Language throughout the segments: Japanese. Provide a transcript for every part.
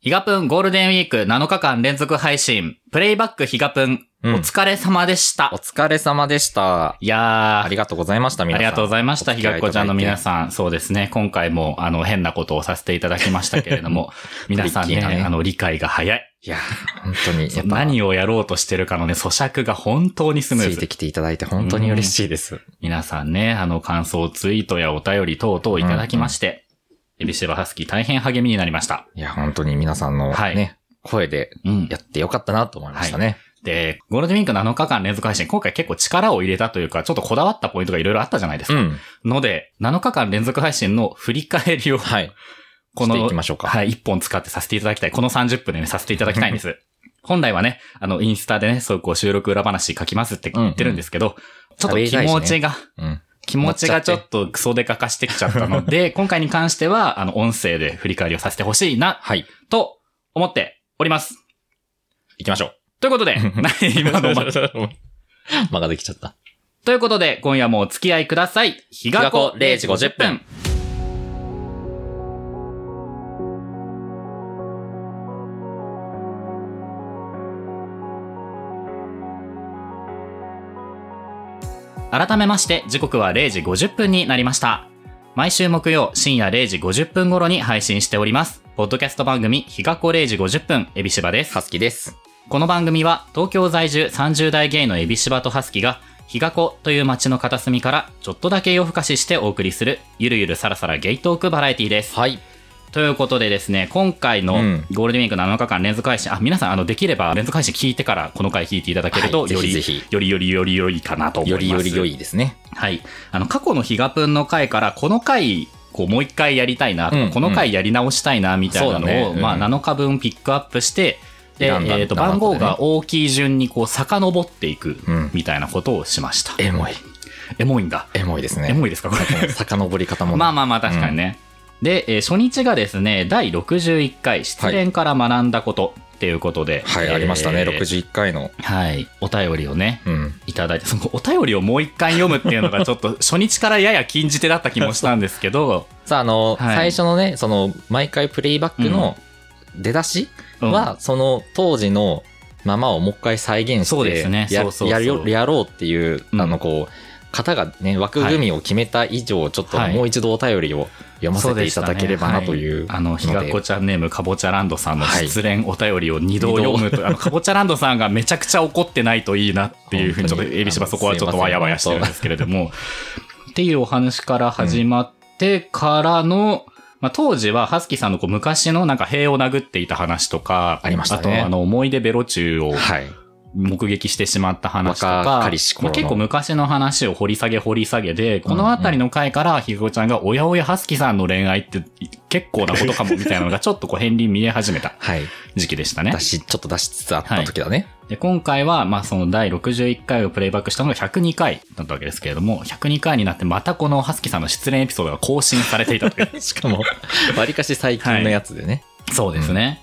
ヒガプンゴールデンウィーク7日間連続配信、プレイバックヒガプン、うんお疲れ様でした。お疲れ様でした。いやー、ありがとうございました、皆さん。ありがとうございました。ひがっこちゃんの皆ん。さん。そうですね。今回も、あの、変なことをさせていただきましたけれども、皆さんねトリッキーなねあの、理解が早い。いや、本当に、やっぱ、何をやろうとしてるかのね、咀嚼が本当にスムーズ。ついてきていただいて本当に嬉しいです。皆さんね、あの、感想ツイートやお便り等々いただきまして、エビシバハスキー大変励みになりました。いや、本当に皆さんのはいね、声でうんや。ってよかったなと思いましたね。で、ゴールデンウィーク7日間連続配信、今回結構力を入れたというか、ちょっとこだわったポイントがいろいろあったじゃないですか。うん。ので、7日間連続配信の振り返りを、はい。このいき、ましょうか。はい、1本使ってさせていただきたい。この30分でね、させていただきたいんです。本来はね、あの、インスタでね、そういうこう収録裏話書きますって言ってるんですけど、ちょっと気持ちが、うん。気持ちがちょっとクソデカ化してきちゃったので、今回に関しては、あの、音声で振り返りをさせてほしいな、はい。と思っております。行きましょう。ということで、何 今のま、間ができちゃった。ということで、今夜もお付き合いください。日がこ0時50分。改めまして、時刻は0時50分になりました。毎週木曜深夜0時50分頃に配信しております。ポッドキャスト番組、日がこ0時50分、エビシバです。ハスキです。この番組は東京在住30代ゲイのエビシバとハスキが日がこという街の片隅からちょっとだけ夜更かししてお送りするゆるゆるさらさらゲイトークバラエティです。はい。ということでですね、今回のうんゴールデンウィーク7日間連続配信、あ、皆さんあのできれば連続配信聞いてからこの回聞いていただけると、はいよりぜひよりよりより良いかなと思います。よりより良いですね。はい。あの、過去のヒガプンの回から、この回、こう、もう一回やりたいなとか、うんこの回やり直したいな、みたいなのを、ねうんまあ、7日分ピックアップして、で、えっ、と、番号が大きい順に、こう、遡っていくうん、みたいなことをしました。エモい。エモいんだ。エモいですね。エモいですか？これ。遡り方もね。まあまあまあ、確かにね。で、えー初日がですね、第61回、失恋から学んだことっていうことで。はい、えーありましたね。61回の。はい。お便りをね、うん。いただいて、そのお便りをもう一回読むっていうのが ちょっと初日からやや禁じ手だった気もしたんですけど、さあ、あの、はい最初のね、その、毎回プレイバックの出だしうんは、その当時のままをもう一回再現して、そうですねやろうっていう、うんあの、こう、方がね、枠組みを決めた以上、ちょっとはいもう一度お便りを読ませていただければなというあの、ひがっこちゃんネームかぼちゃランドさんのはい失恋お便りを二度読むと、あの、かぼちゃランドさんがめちゃくちゃ怒ってないといいなっていうふうに、ちょっと、本当にエビシバそこはちょっとわやわやしてるんですけれども、っていうお話から始まってからの、まあ、当時は、ハスキーさんのこう昔のなんか塀を殴っていた話とか、ありましたね。あと、あの、思い出ベロ中をはい。目撃してしまった話と若か、か結構昔の話を掘り下げ掘り下げで、このあたりの回からひごちゃんが、おやおやはすきさんの恋愛って結構なことかもみたいなのがちょっとこう片鱗見え始めた はい。時期でしたね出。し、ちょっと出しつつあった時だね。で今回は、まあその第61回をプレイバックしたのが102回だったわけですけれども、102回になってまたこのはすきさんの失恋エピソードが更新されていたという。しかも、わりかし最近のやつでね。そうですね。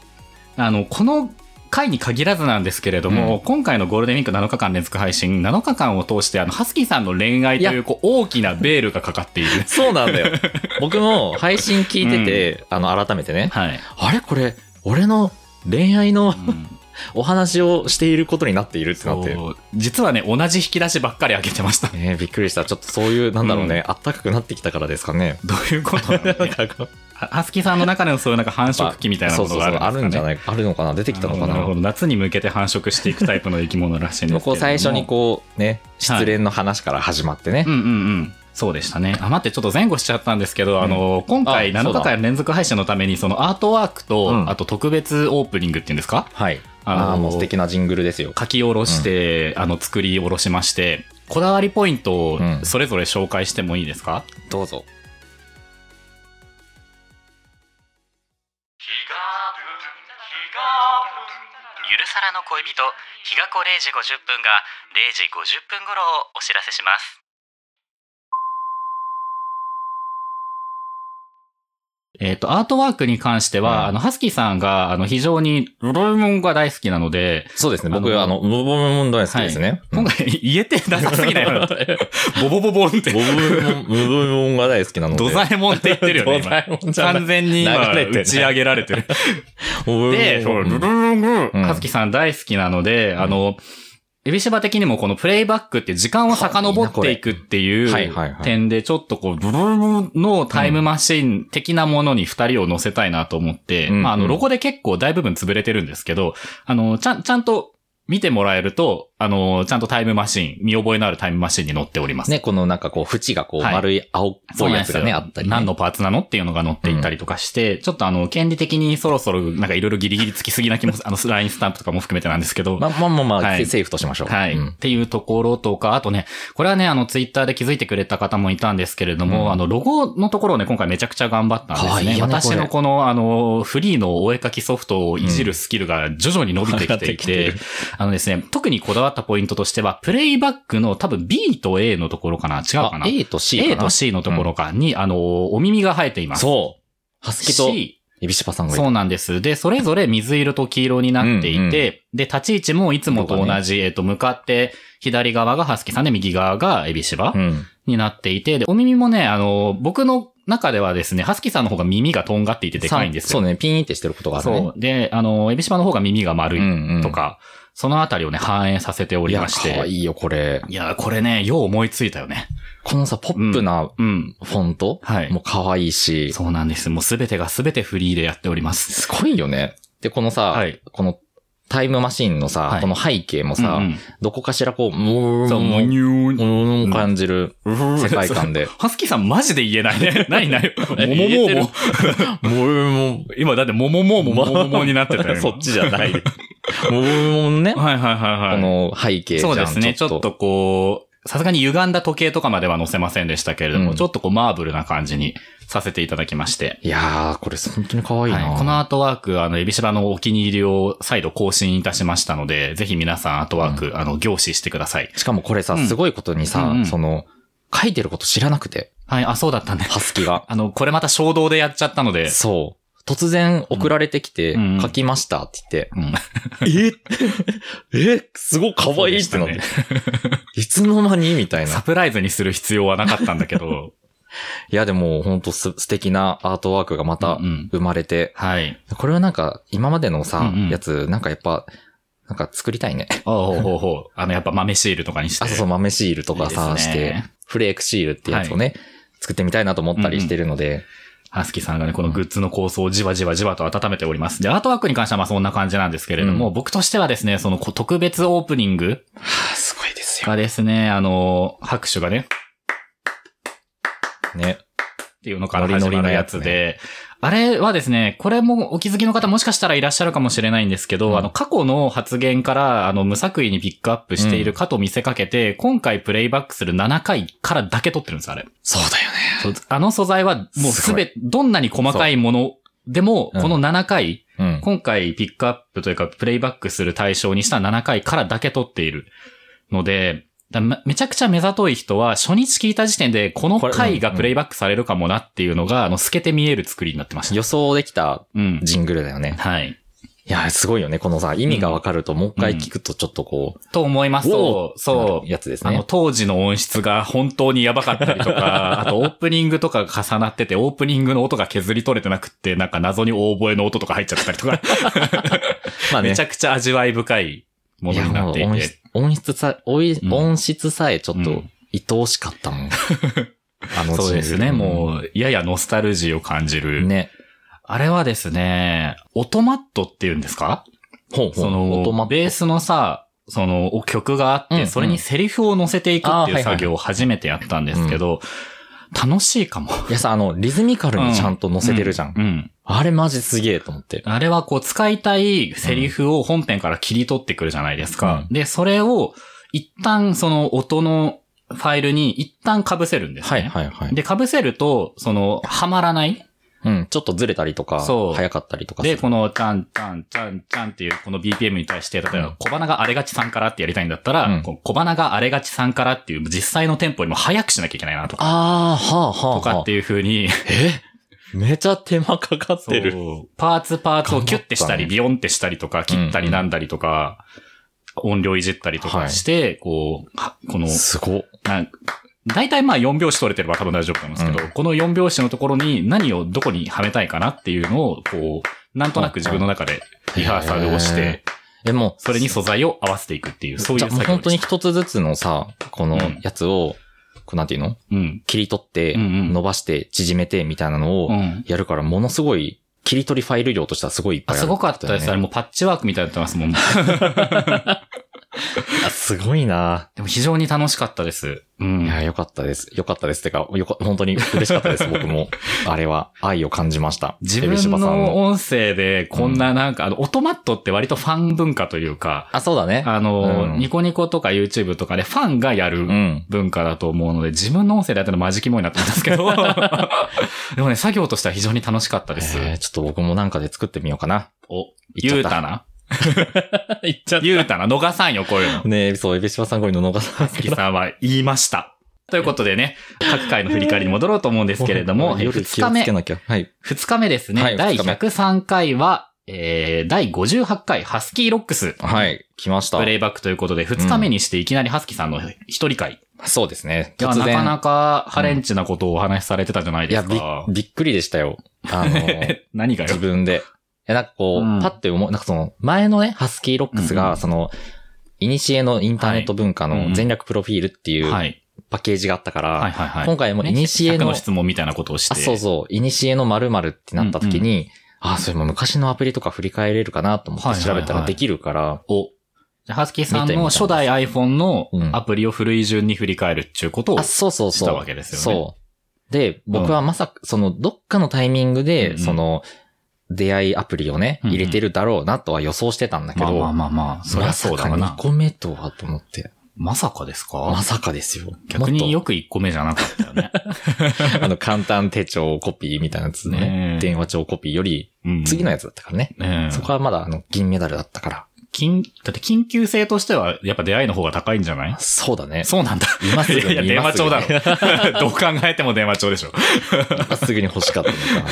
あの、この回に限らずなんですけれども、今回のゴールデンウィーク7日間連続配信、7日間を通して、あの、ハスキーさんの恋愛というこう大きなベールがかかっている。そうなんだよ。僕も配信聞いてて、あの、改めてね、はい。あれ？これ、俺の恋愛のうん お話をしていることになっているってなって。実はね、同じ引き出しばっかり開けてました。ねびっくりした。ちょっとそういう、なんだろうね、あったかくなってきたからですかね。どういうことなのねかこうハハスキーさんの中でのそういうなんか繁殖期みたいなものがあるんですか、ね、あるんじゃないあるのかな出てきたのかななるほど。夏に向けて繁殖していくタイプの生き物らしいんですけれども。最初にこう、ね、失恋の話から始まってねうん。うんうん。そうでしたね。あ、待って、ちょっと前後しちゃったんですけど、あの、今回7あそうだ日間連続配信のために、そのアートワークと、うんあと特別オープニングっていうんですか？はい。あのあ素敵なジングルですよ。書き下ろして、あの、作り下ろしまして、こだわりポイントをうんそれぞれ紹介してもいいですか、どうぞ。ゆるさらの恋人、日が子0時50分が0時50分頃をお知らせします。えっ、と、アートワークに関しては、うんあの、ハスキーさんが、あの、非常に、ロロイモンが大好きなので、そうですね。僕、あのあの、ボボボモン大好きですね。今回、言えてなさすぎないよ。ボボボボンってボ。ブモン、ブブモンが大好きなので。ドザエモンって言ってるよね、ドザエモン完全に今、打ち上げられてる。で、そう、ルルルルうんはずきさん大好きなので、あの、エビシバ的にもこのプレイバックって時間を遡っていくっていうい点でちょっとこう、ブルルルのタイムマシン的なものに二人を乗せたいなと思って、うんまああの、うんロゴで結構大部分潰れてるんですけど、あの、ちゃん、ちゃんと見てもらえると、あの、ちゃんとタイムマシン、見覚えのあるタイムマシンに乗っております。ね、このなんかこう、縁がこう、はい丸い青っぽいやつがね、あったり、ね。何のパーツなのっていうのが載っていたりとかして、ちょっとあの、権利的にそろそろなんかいろいろギリギリつきすぎな気も、あの、ラインスタンプとかも含めてなんですけど、まあまあまあまあ、はいセーフとしましょう。はい、うんっていうところとか、あとね、これはね、あの、ツイッターで気づいてくれた方もいたんですけれども、うんあの、ロゴのところをね、今回めちゃくちゃ頑張ったんですね。可愛いよね私のこの、あの、フリーのお絵描きソフトをいじるスキルが徐々に伸びてきていて、あのですね、特にこだわったポイントとしては、プレイバックの多分 B と A のところかな違うかあな A と C かな A と C のところかに、あの、お耳が生えています。そう。ハスキと C エビシバさんが。そうなんです。で、それぞれ水色と黄色になっていて、うんうんで、立ち位置もいつもと同じ、えっと、向かって、左側がハスキさんで、右側がエビシバうん。になっていて、で、お耳もね、あの、僕の中ではですね、ハスキさんの方が耳がとんがっていてでかいんですよ。そうね、ピーンってしてることがあるね。そう。で、あの、エビシバの方が耳が丸うんうん。そのあたりをね、反映させておいや、りまして。可愛いよ、これ。いや、これね、よう思いついたよね。このさ、ポップなうん。フォントはいもう可愛いし、そうなんです。もうすべてがすべてフリーでやっております。すごいよね。で、このさ、はいこのタイムマシンのさ、はいこの背景もさ、うんうんどこかしらこう、う、もう、ン、ニューンムーン感じる世界観で。ハスキーさんマジで言えないね。何何もも言えてる もも。ムーン今だってもももももももになってたよ。今そっちじゃない。ムーンね。はいはいはいはい。この背景じゃん。そうですね。ちょっとこう、さすがに歪んだ時計とかまでは載せませんでしたけれども、うんちょっとこうマーブルな感じにさせていただきまして。いやー、これ本当に可愛いな、はい、このアートワーク、あの、エビシバのお気に入りを再度更新いたしましたので、ぜひ皆さんアートワーク、あの、凝視してください。しかもこれさ、うんすごいことにさ、うんうんその、書いてること知らなくて、はい、あ、そうだったね。ハスキが。あの、これまた衝動でやっちゃったので、そう。突然送られてきて、うん書きましたって言って、うん。え？え？すごい可愛いってなって。いつの間に？みたいな。サプライズにする必要はなかったんだけど、いやでも本当す素敵なアートワークがまたうんうん生まれて、はい。これはなんか今までのさ、うんうんやつ、なんかやっぱ、なんか作りたいね。おうほうほうほう。あの、やっぱ豆シールとかにして。あ、そうそう、豆シールとかさ、いいねして、フレークシールってやつをね、作ってみたいなと思ったりしてるので、ハスキーさんがね、このグッズの構想をじわじわじわと温めております。で、アートワークに関してはまあそんな感じなんですけれども、うん僕としてはですね、そのこ特別オープニングはあ、すごいですよ。がですね、あの、拍手がね、ね。っていうのから始まるやつで、あれはですね、これもお気づきの方もしかしたらいらっしゃるかもしれないんですけど、うんあの、過去の発言から、あの、無作為にピックアップしているかと見せかけて、今回プレイバックする7回からだけ撮ってるんです、あれ。そうだよね。あの素材はもうすべて、どんなに細かいものでも、うんこの7回、うん。今回ピックアップというか、プレイバックする対象にした7回からだけ撮っているので、だめめちゃくちゃ目ざとい人は、初日聞いた時点で、この回がプレイバックされるかもなっていうのが、あの、透けて見える作りになってました。予想できたうん。ジングルだよね。はい。いや、すごいよね。このさ、意味がわかると、もう一回聞くとちょっとこう、と思います。そう、そう。やつですあの、ね。当時の音質が本当にやばかったりとか、あとオープニングとかが重なってて、オープニングの音が削り取れてなくって、なんか謎に大声の音とか入っちゃったりとか、まあね めち。ゃくちゃ味わい深いものになっていてもう音質。さ、音質さえちょっとうん愛おしかったもん。あのそうですね。もうう、ややノスタルジーを感じる。ね。あれはですね、オトマットっていうんですか？ほうほう。その、ベースのさ、その、曲があって、うんうんそれにセリフを乗せていくっていう作業を初めてやったんですけど、楽しいかも。いやさ、あの、リズミカルにちゃんと乗せてるじゃん。うん。うんあれマジすげえと思って。あれはこう使いたいセリフを本編から切り取ってくるじゃないですか。うで、それを一旦その音のファイルに一旦被せるんですはいね。はいはい。で、被せると、その、はまらないうん、ちょっとずれたりとか、そう。早かったりとかすで、る。この、ちゃん、ちゃん、ちゃん、ちゃんっていう、この BPM に対して、例えば、うん。小花があれがちさんからってやりたいんだったら、うん。小花があれがちさんからっていう、実際のテンポよりも早くしなきゃいけないなとか、ああ、はあはあ、はあ。とかって。いう風に、え？めちゃ手間かかってる。パーツパーツをキュッてしたり、ビヨンってしたりとか、切ったりなんだりとか、音量いじったりとかして、こう、はこの、すごっ。なん大体まあ4拍子取れてれば多分大丈夫なんですけど、うんこの4拍子のところに何をどこにはめたいかなっていうのを、こう、なんとなく自分の中でリハーサルをして、でも、それに素材を合わせていくっていう、そういう作業本当に。一つずつのさ、このうんやつを、こうなんていうの？うん。切り取って、伸ばして、縮めて、みたいなのをうん。やるから、ものすごい、切り取りファイル量としてはすごいいっぱあ、いある、すごかったです。あれね。もうパッチワークみたいになってますもん。あすごいなでも非常に楽しかったです。うん。いや、よかったです。よかったです。てか、よか、本当に嬉しかったです、僕も。あれは、愛を感じました。自分の音声でこんななんか、あの、オトマットって割とファン文化というか、あ、そうだね。あの、うんニコニコとか YouTube とかでファンがやるうん。文化だと思うので、自分の音声でやったのマジキモいなったんですけど、でもね、作業としては非常に楽しかったです。えーちょっと僕もなんかで作ってみようかな。お、言うたな 言っちゃっゆうたな逃さんよ、こういうの。ねえ、そう、エビシバさんこういうの逃さ好きさんは言いました。ということでね、各回の振り返りに戻ろうと思うんですけれども、え夜2日目。はい。二日目ですね、はい第二日目103回は、えー、第58回ハスキーロックス。はい。来ましたプ。レイバックということで、二日目にしていきなりハスキーさんの一人会。そうですね。なかなかハレンチなことをお話しされてたじゃないいや、ですびか。びっくりでしたよ。あの、何がよ自。分で。え、なんかこう、うんパッて思う、なんかその、前のね、ハスキーロックスが、うんうんその、イニシエのインターネット文化の全略プロフィールっていうはい。パッケージがあったから、はいはいはい。今回もイニシエ100の、の質問みたいなことをして。あ、そうそう、イニシエの〇〇ってなった時に、あ、それも昔のアプリとか振り返れるかなと思って調べたらできるから、お。じゃあハスキーさんの初代 iPhone のうんアプリを古い順に振り返るっていうことをあ、そうそうそう。したわけですよねそう。で、僕はまさか、その、どっかのタイミングで、うんうんその、出会いアプリをね、入れてるだろうなとは予想してたんだけど、まあまあまあまあ、そりゃそうだわまさかな2。個目とはと思って。まさかですか？まさかですよ。逆によく1個目じゃなかったよね。と あの、簡単手帳コピーみたいなやつね。ねえ電話帳コピーより、うん次のやつだったからね。ねえそこはまだあの、銀メダルだったから。緊、だって緊急性としては、やっぱ出会いの方が高いんじゃない？そうだね。そうなんだ。今すぐにいや電話帳だろ。どう考えても電話帳でしょ。今すぐに欲しかったのかな。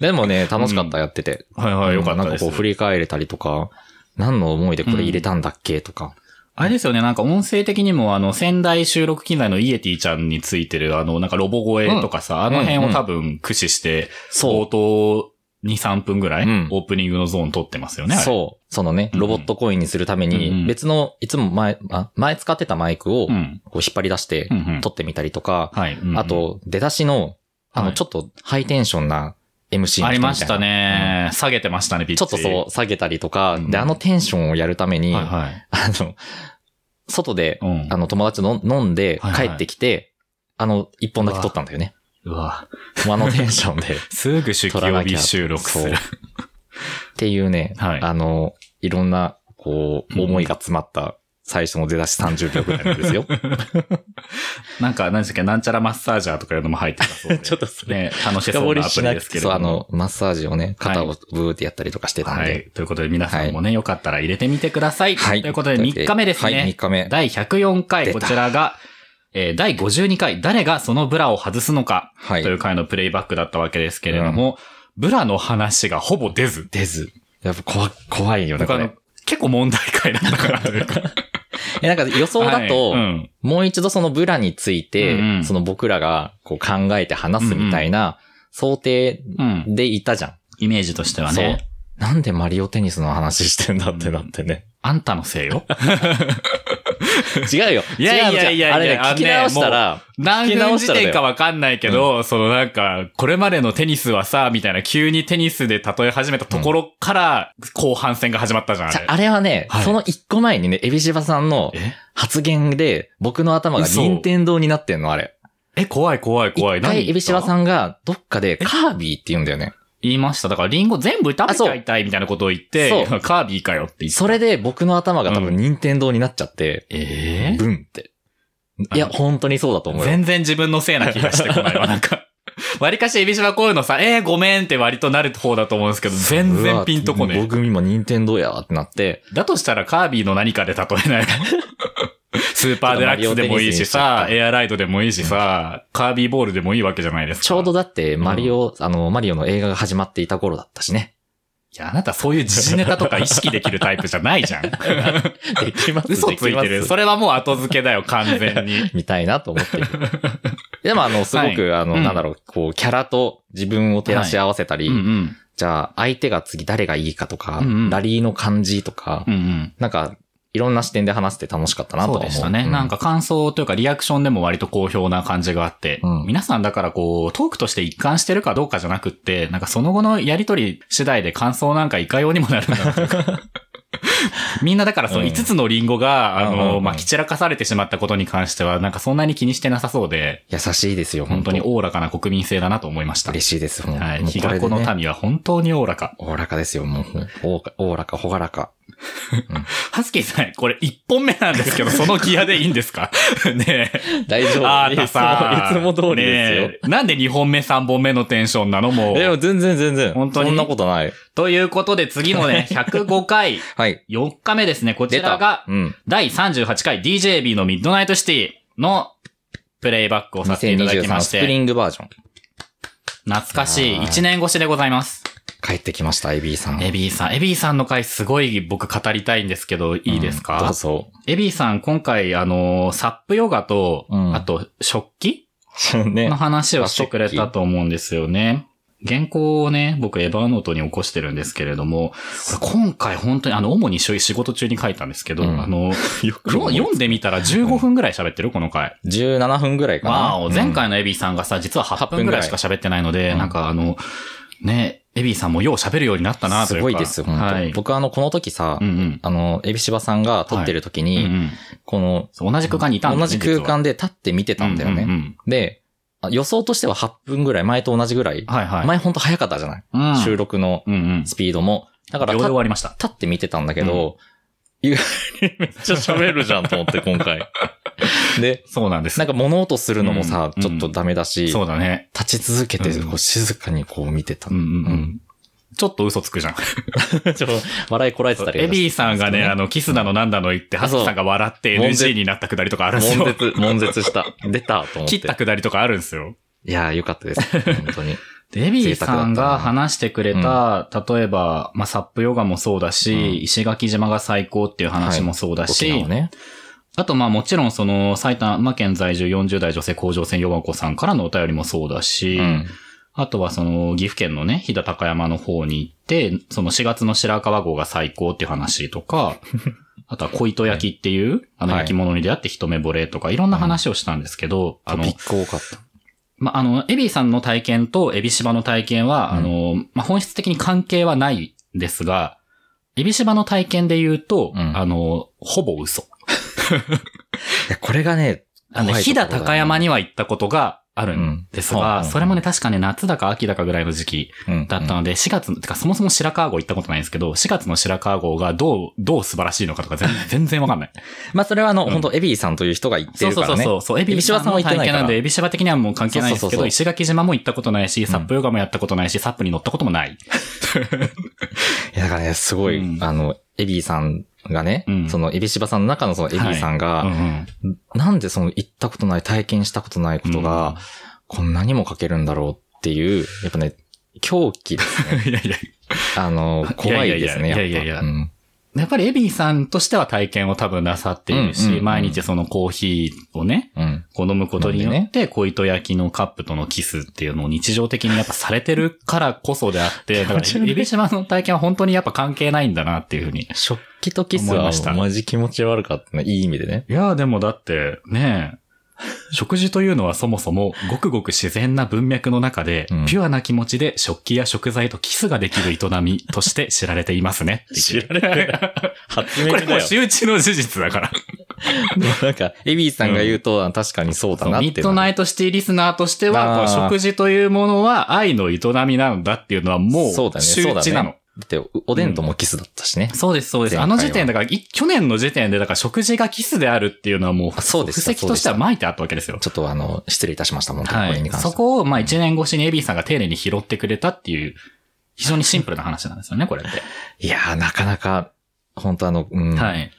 でもね、楽しかった、やってて。はいはい、よかったです。なんかこう振り返れたりとか、何の思いでこれ入れたんだっけとか。あれですよね、なんか音声的にも、あの、仙台収録機材のイエティちゃんについてる、あの、なんかロボ声とかさ、あの辺を多分駆使して、そう冒頭2、3分ぐらい、うんオープニングのゾーン撮ってますよね。う。そう。そのね、うんロボットコインにするためうんうんに、別の、いつも前、あ前使ってたマイクを、こうん。う引っ張り出してう、んうん撮ってみたりとか、あ、と、出だしの、あの、はいちょっとハイテンションな MC の人みたいなありました。ね。下げてましたね、ピッチ。うんちょっとそう、下げたりとか、うんで、あのテンションをやるために、はいはい。あの、外で、うん。あの、友達と飲んで帰ってきて、あの、一本だけ撮ったんだよね。うわ。もうあのテンションで。っすぐ出勤日収録する。ていうね、はいあの、いろんな、こう、思いが詰まった最初の出だし30秒ぐらいなんですよ。なんか、何でしたっけ、なんちゃらマッサージャーとかいうのも入ってたそうで。ちょっとそれね、楽しそうなアプリですけれそう。あの、マッサージをね、肩をブーってやったりとかしてたんで。はい。ということで皆さんもね、よかったら入れてみてください。はい。ということで3日目ですね。はい、3日目。第104回、こちらが、えー第52回、誰がそのブラを外すのか、はいという回のプレイバックだったわけですけれども、ブラの話がほぼ出ず。出ず。やっぱ怖、怖いよね、これ。、結構問題回だかなというか。え、なんか予想だと、はいうんもう一度そのブラについて、うんうんその僕らがこう考えて話すみたいな想定うん。でいたじゃん。イメージとしてはそうね。。なんでマリオテニスの話してんだってなってね。あんたのせいよ。違うよ。いやいやいやあれね、聞き直したら、何聞き直分時したらだよ点かわかんないけど、そのなんか、これまでのテニスはさ、みたいな急にテニスで例え始めたところから、後半戦が始まったじゃん、あれ。はね、はいその一個前にね、エビシバさんのえ？発言で、僕の頭が嘘任天堂になってんの、あれ。え、怖い怖い怖い。一回エビシバさんんがどっかでカービィって言うんだよね。言いました。だからリンゴ全部食べちゃいたいみたいなことを言って カービィかよって言って。それで僕の頭が多分任天堂になっちゃって、えブンって。いや、本当にそうだと思うよ。全然自分のせいな気がしてこないわ。なんか、割かしエビシバこういうのさ、えー、ごめんって割となる方だと思うんですけど、全然ピンとこねうわ僕今任天堂やってなって、だとしたらカービィの何かで例えない。スーパーデラックスでもいいしさ、エアライドでもいいしさ、カービィボールでもいいわけじゃないですか。ちょうどだってマリオ、あの、マリオの映画が始まっていた頃だったしね。いや、あなたそういう時事ネタとか意識できるタイプじゃないじゃん。できます嘘ついてる。それはもう後付けだよ、完全に。みたいなと思ってる。でもあの、すごく、あの、うんなんだろう、こう、キャラと自分を照らし合わせたり、うんうん。じゃあ相手が次誰がいいかとか、うんうんラリーの感じとか、うんうん。なんか、いろんな視点で話して楽しかったなとは思う。そうでしたね。うなんか感想というかリアクションでも割と好評な感じがあって、うん皆さんだからこう、トークとして一貫してるかどうかじゃなくって、なんかその後のやりとり次第で感想なんかいかようにもなるんだな みんなだからそううん5つのリンゴが、あの、うんうんうんまあ、き散らかされてしまったことに関しては、なんかそんなに気にしてなさそうで、優しいですよ、本当におおらかな国民性だなと思いました。嬉しいです。はい。日が子のこれでね民は本当におおらか。おおらかですよ、もう。おおらか、ほがらか。ハスキーさん、これ1本目なんですけど、そのギアでいいんですか？ねえ。大丈夫。あーたさ、いつも通りですよ。ねえなんで2本目3本目のテンションなの？もえ、でも全然全然。本当に？そんなことない。ということで次のね、105回、はい。4日目ですね。こち。らがうん。第38回 DJB のミッドナイトシティのプレイバックをさせていただきま2023して、スプリングバージョン。懐かしいあー1年越しでございます。帰ってきました、エビーさん。エビーさん、エビーさんの回すごい僕語りたいんですけど、いいですうんか、どうぞ。エビーさん今回あの、サップヨガと、うんあと食器 ねの。話をしてくれたと思うんですよね。原稿をね、僕エヴァーノートに起こしてるんですけれども、今回本当にあの、主に仕事中に書いたんですけど、うんあの、読んでみたら15分ぐらい喋ってるこの回。17分ぐらいかな。前回のエビーさんがさ、実は8分ぐらいしか喋ってないので、うんなんかあの、ね、エビーさんもよう喋るようになったなというか。すごいです、本当、はい。僕あの、この時さ、うんうん。あの、エビシバさんが撮ってる時うんに、うんこの、同じ空間にいたん同ですね。じ空間で立って見てたんだよね。うんうんうんで、あ予想としては8分ぐらい、前と同じぐらい。はいはい。前ほんと早かったじゃない、うん収録のうんうん。スピードも。だから秒で立終わりました。立って見てたんだけど、意外にめっちゃ喋るじゃんと思って、今回。で、そうなんです。なんか物音するのもさ、うんちょっとダメだし、そうだね。立ち続けて、うんこう静かにこう見てた。うんうんう。うんちょっと嘘つくじゃん。ちょっと笑いこらえてたりエビーさんがね、あの、キスだのなんだの言って、ハスキさんが笑って NG になったくだりとかあるんですよ。悶絶、悶絶した。出たと思って。切ったくだりとかあるんですよ。いやー、よかったです。本当に。で エビーさんが話してくれ贅た、例えば、まあ、サップヨガもそうだし、うん石垣島が最高っていう話もそうだ沖し、縄ね。あとまあもちろんその埼玉県在住40代女性甲状腺ヨガ子さんからのお便りもそうだし、うん。あとはその岐阜県のね、飛騨高山の方に行って、その4月の白川郷が最高っていう話とか、あとは小糸焼きっていう、あのはい焼き物に出会って一目惚れとか、いろんな話をしたんですけど、あのトピ、ック多かった。まあ、あの、エビーさんの体験とエビシバの体験は、うんあの、まあ、本質的に関係はないんですが、エビシバの体験で言うと、うんあの、ほぼ嘘。いや、これがね、あの、飛騨高山には行ったことがあるんですが、それもね、確かね、夏だか秋だかぐらいの時期うんだったので、4月、てかそもそも白川郷行ったことないんですけど、4月の白川郷がどう、どう素晴らしいのかとか全 全然わかんない。まあ、それはあの、うん本当エビーさんという人が言ってそうるからね。そうそうそう。エビシバさんは行ってないなんで、エビシバ的にはもう関係ないんですけど、石垣島も行ったことないし、サップヨガもやったことないし、サップに乗ったこともない。いや、だからね、すごい、うんあの、エビーさんがね、うん。その、エビシバさんの中のそのエビーさんが、うんうん。なんでその行ったことない、体験したことないことが、こんなにも書けるんだろうっていう、やっぱね、狂気ですね。いやいや。あの、怖いですね、いやいやいやいやいやや。っぱうんやっぱりエビーさんとしては体験を多分なさっているし、うんうんうん毎日そのコーヒーをね、うん。こう飲むことによって、小糸焼きのカップとのキスっていうのを日常的にやっぱされてるからこそであって、だからエビシバの体験は本当にやっぱ関係ないんだなっていうふうに。食器とキスはマジ気持ち悪かったね。いい意味でね。いや、でもだって、ねえ、食事というのはそもそもごくごく自然な文脈の中で、うんピュアな気持ちで食器や食材とキスができる営みとして知られていますね。知られてる初 これもう周知の事実だから。なんか、エビーさんが言うと、確かにそうだなって。ミッドナイトシティリスナーとしては、食事というものは愛の営みなんだっていうのはもうそうだね周知なの。だって、おでんともキスだったしね。そうです、そうです。あの時点だから、い去年の時点で、だから食事がキスであるっていうのはもう、あそうでした布石としては巻いてあったわけですよ。ちょっとあの、失礼いたしました、本当にはい。そこを、まあ一年越しにエビーさんが丁寧に拾ってくれたっていう、非常にシンプルな話なんですよね、これって。いやー、なかなか、本当あの、うん。はい。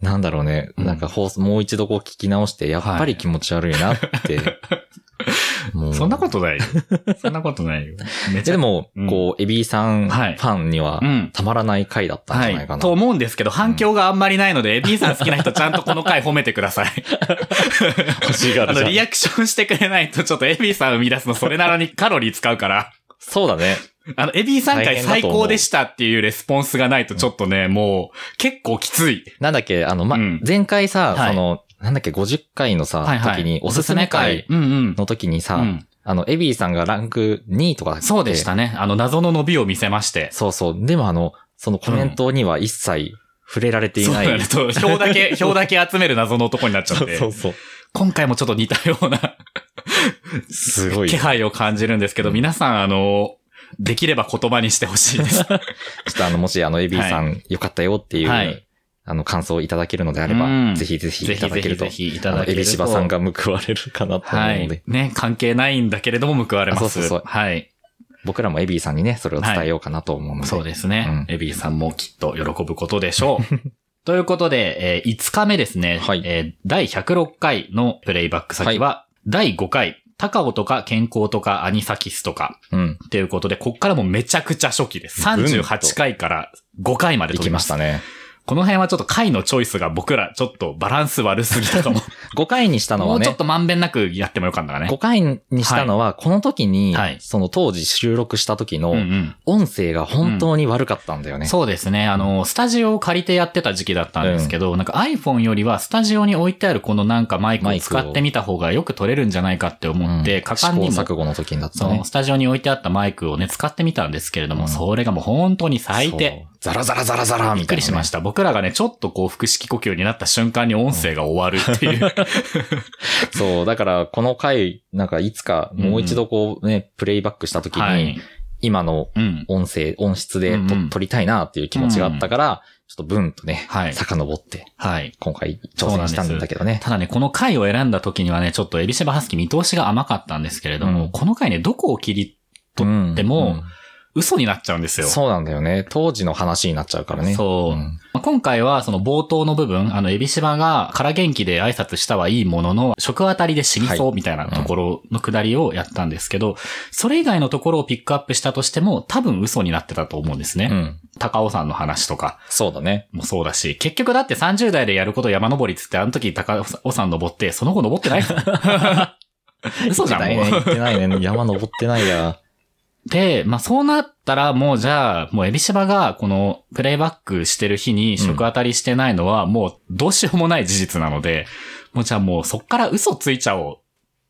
なんだろうね。うんなんか放送、もう一度こう聞き直して、やっぱり気持ち悪いなって。もうそんなことないよ。そんなことないよ。めちゃでもうん、こう、エビーさんフはいァンにはうん、たまらない回だったんじゃないかな。と思うんですけど、反響があんまりないので、エビーさん好きな人ちゃんとこの回褒めてください。欲しがあの、るじゃんリアクションしてくれないと、ちょっとエビーさん生み出すのそれならにカロリー使うから。そうだね。あの、エビーさん大回最高でしたっていうレスポンスがないとちょっとね、もう、結構きつい。なんだっけ、あの、ま、うん前回さ、はいその、なんだっけ、50回のさ、時に、おすすめ会うんうん。の時にさ、うんあの、エビーさんがランク2位とかそうでしたね。あの、謎の伸びを見せまして。そうそう。でもあの、そのコメントには一切触れられていそうない。なんですそう票だけ、票だけ集める謎の男になっちゃっそうて。そうそう。今回もちょっと似たようなすごい。気配を感じるんですけど、皆さん、あの、できれば言葉にしてほしいです。ちょっとあの、もしあの、エビーさん、よかったよっていう、はいあの、感想をいただけるのであれば、うんぜひぜひぜいただけると。ひぜひぜひいただけると。エビシバさんが報われるかなと思うはので、い。ね、関係ないんだけれども報われます。あそうそうそうはい。僕らもエビーさんにね、それを伝えようかなと思うので。そうですね。うんエビーさんもきっと喜ぶことでしょう。ということで、えー5日目ですね。はいえー第106回のプレイバック先は、第5回、高尾とか健康とかアニサキスとかうん。っていうことで、こっからもめちゃくちゃ初期です。ぐんと38回から5回まで行き飛びま。したね。この辺はちょっと回のチョイスが僕らちょっとバランス悪すぎたかも。5回にしたのはねもうちょっ、とまんべんなくやってもよかったかね。5回にしたのは、この時に、はいその当時収録した時のうんうん音声が本当に悪かったんだよね。そうですね。あの、スタジオを借りてやってた時期だったんですけど、なんか iPhone よりはスタジオに置いてあるこのなんかマイクを使ってみた方がよく撮れるんじゃないかって思って、うん果敢にも、試行錯誤の時にだったねその。スタジオに置いてあったマイクをね、使ってみたんですけれども、うんそれがもう本当に最低。ザラザラザラザラみたいな、びっくりしました。僕らがね、ちょっとこう、腹式呼吸になった瞬間に音声が終わるっていう。そう、だからこの回、なんかいつかもう一度こうね、プレイバックした時に、はい。今のうん。音声、音質でと、うんうん撮りたいなっていう気持ちがあったから、ちょっとブンとね、はい遡って、はい。今回挑戦したんだけどね。ただね、この回を選んだ時にはね、ちょっとエビシバハスキー見通しが甘かったんですけれども、うんこの回ね、どこを切り取っても、うん嘘になっちゃうんですよ。そうなんだよね。当時の話になっちゃうからね。そううんまあ今回はその冒頭の部分、あの、エビシバが空元気で挨拶したはいいものの、食当たりで死にそうみたいなところのくだりをやったんですけど、それ以外のところをピックアップしたとしても、多分嘘になってたと思うんですね。うん。高尾山の話とかそうだね。もそうだし、結局だって30代でやること山登りっつって、あの時高尾山登って、その後登ってない 嘘じゃん、もう。行ってないね。行ってないね。山登ってないや。で、まあそうなったらもうじゃあ、もうエビシバがこのプレイバックしてる日に食当たりしてないのはもうどうしようもない事実なので、もうじゃあもうそっから嘘ついちゃおう。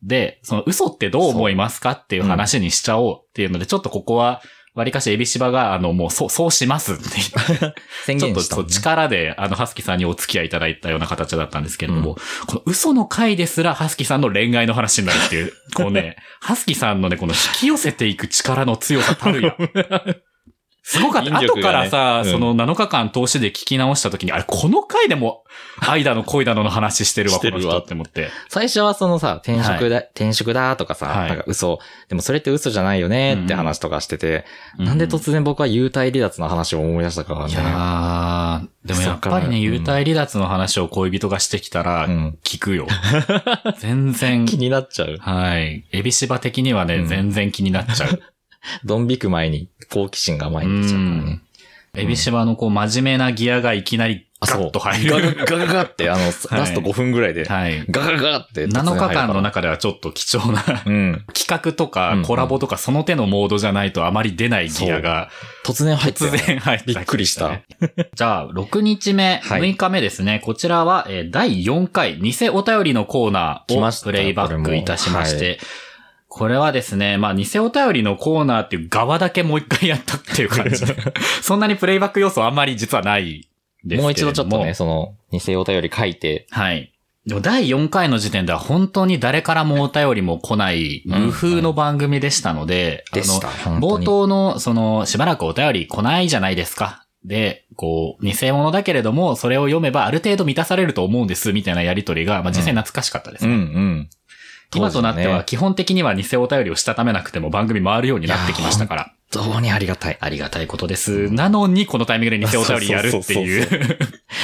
で、その嘘ってどう思いますかっていう話にしちゃおうっていうので、ちょっとここは、わりかしエビシバが、あの、もう、そう、そうしますって 言って宣ちょっと力で、あの、ハスキさんにお付き合いいただいたような形だったんですけれども、この嘘の回ですら、ハスキさんの恋愛の話になるっていう、こうね、ハスキさんのね、この引き寄せていく力の強さたるや。すごかった。ねからさ、うんその7日間通しで聞き直した時に、あれ、この回でも、愛だの恋だのの話してるわ、この人って思って。最初はそのさ、転職だ、転職だとかさ、はいなんか嘘、でもそれって嘘じゃないよねって話とかしてて、なんでと突然僕は幽体離脱の話を思い出したからね。いやー、でもやっぱりね、幽体離脱の話を恋人がしてきたらう、ん。聞くよ。全然気、になっちゃう。はい。エビシバ的にはね、うん全然気になっちゃう。ドン引く前に好奇心が前に来ちゃうからね。エビシバのこう真面目なギアがいきなりあ、ガ。ッと入ガガる。ガガガって、あの、ラスト5分ぐらいで、はい。ガガガって突然入7るから。日間の中ではちょっと貴重なうん。企画とうんかコラボとかその手のモードじゃないとあまり出ないギアが突然入って突然入った、びっくりした。じゃあ、6日目、はい6日目ですね。こちらは、えー第4回、偽お便りのコーナーをプレイバックいたしまして、これはですね、まあ、偽お便りのコーナーっていう側だけもう一回やったっていう感じで、そんなにプレイバック要素あんまり実はないですけれども。もう一度ちょっとね、その、偽お便り書いて、はい。でも第4回の時点では本当に誰からもお便りも来ない無風の番組でしたので。あの、冒。頭の、その、しばらくお便り来ないじゃないですか。で、こう、偽物だけれども、それを読めばある程度満たされると思うんです、みたいなやりとりが、まあ、実際懐かしかったですうんね。うん。今となっては、基本的には偽お便りをしたためなくても番組回るようになってきましたから。本当にありがたい。ありがたいことです。なのに、このタイミングで偽お便りやるっていう。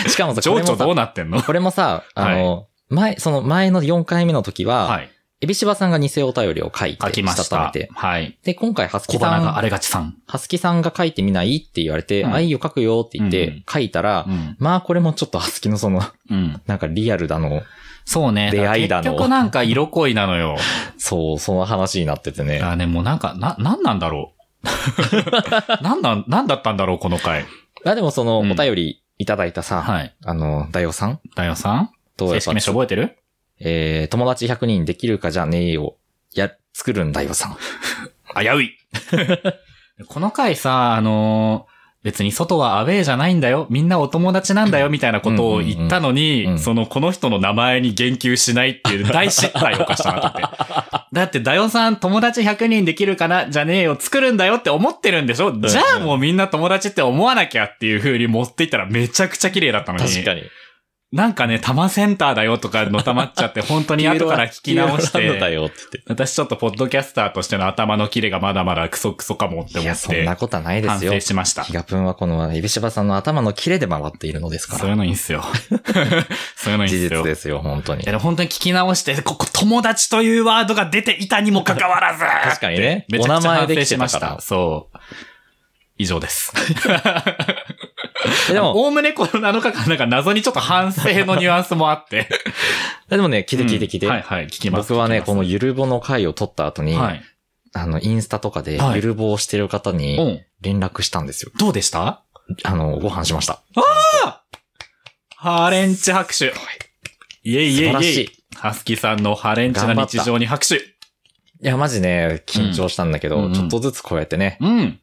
しかもさ、こ情緒どうなってんの？これもさ、あの、前、その前の4回目の時は、はい。エビシバさんが偽お便りを書いて、書きましためて。。はい。で、今回、ハスキさん、があれがちさん。ハスキさんが書いてみないって言われて、うん愛を書くよって言っうんて、書いたら、うん。まあこれもちょっとハスキのその、うん。なんかリアルだの、そうね。出会いだの結局なんか色恋なのよ。そう、その話になっててね。あね、もうなんか、な、なんなんだろう。なんだ、なんだったんだろう、この回。あ、でもその、おうん便りいただいたさ、はい。あの、大王さんだよさん？と、やっぱ正式名称覚えてる？えー、友達100人できるかじゃねえよ。や、作るんだよさん。危うい。この回さ、あのー別に外はアウェーじゃないんだよ。みんなお友達なんだよ、みたいなことを言ったのに、うんうんうんその、この人の名前に言及しないっていう大失態を犯したな って。だって、ダヨさん友達100人できるかな？じゃねえよ、作るんだよって思ってるんでしょ？じゃあもうみんな友達って思わなきゃっていう風に持っていったらめちゃくちゃ綺麗だったのに。確かに。なんかね、多摩センターだよとかのたまっちゃって、本当に後から聞き直しピューロランドだて、よって私ちょっとポッドキャスターとしての頭のキレがまだまだクソクソかもってて。いや、思ってそんな、ことはないで反すよ省。しました。ヒガプンはこの、エビシバさんの頭のキレで回っているのですかそういうら。のいいんすよ。そういうのいいん事すよ。実ですよ、本当にいや。本当に聞き直して、ここ友達というワードが出ていたにもかかわらず確かにねめちゃくちゃ反お名前で省したました。そう。以上です。でも、おおむねこの7日間なんか謎にちょっと反省のニュアンスもあって。でもね、聞いて聞いて聞いて。うんはいはい、聞きます。僕はね、このゆるぼの回を撮った後に、はい。あの、インスタとかではいゆるぼをしてる方うにん。連絡したんですよ。どうでした？あの、ご飯しました。ハーレンチ拍手。イェイイェイイェイ。素晴らしい。ハスキーさんのハレンチな日常に拍手。いや、マジね、緊張したんだけど、うんうんちょっとずつこうやってね、うん。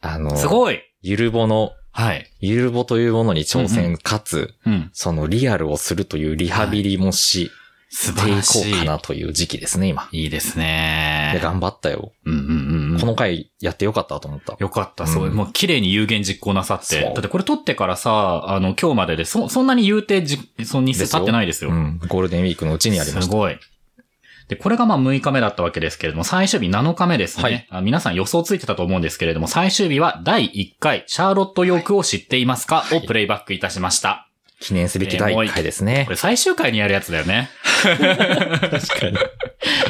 あの、すごい。ゆるぼの、はい。ゆるぼというものに挑戦、うんうかつ、うん。そのリアルをするというリハビリもし、素ていしい。うかなという時期ですね、今。いいですいねや、。頑張ったよ。うんうんうんうん。この回やってよかったと思った。よかった、そう。うんもう綺麗に有言実行なさって。だってこれ撮ってからさ、あの、今日までで、そ、そんなに言うてじ、その日数経ってないですよ。うん。ゴールデンウィークのうちにやりました。すごい。で、これがまあ6日目だったわけですけれども、最終日7日目ですね。はいあ皆さん予想ついてたと思うんですけれども、最終日は第1回、シャーロットヨークを知っていますか、をプレイバックいたしました。記念すべき第1回ですねこ。れ最終回にやるやつだよね。確かに。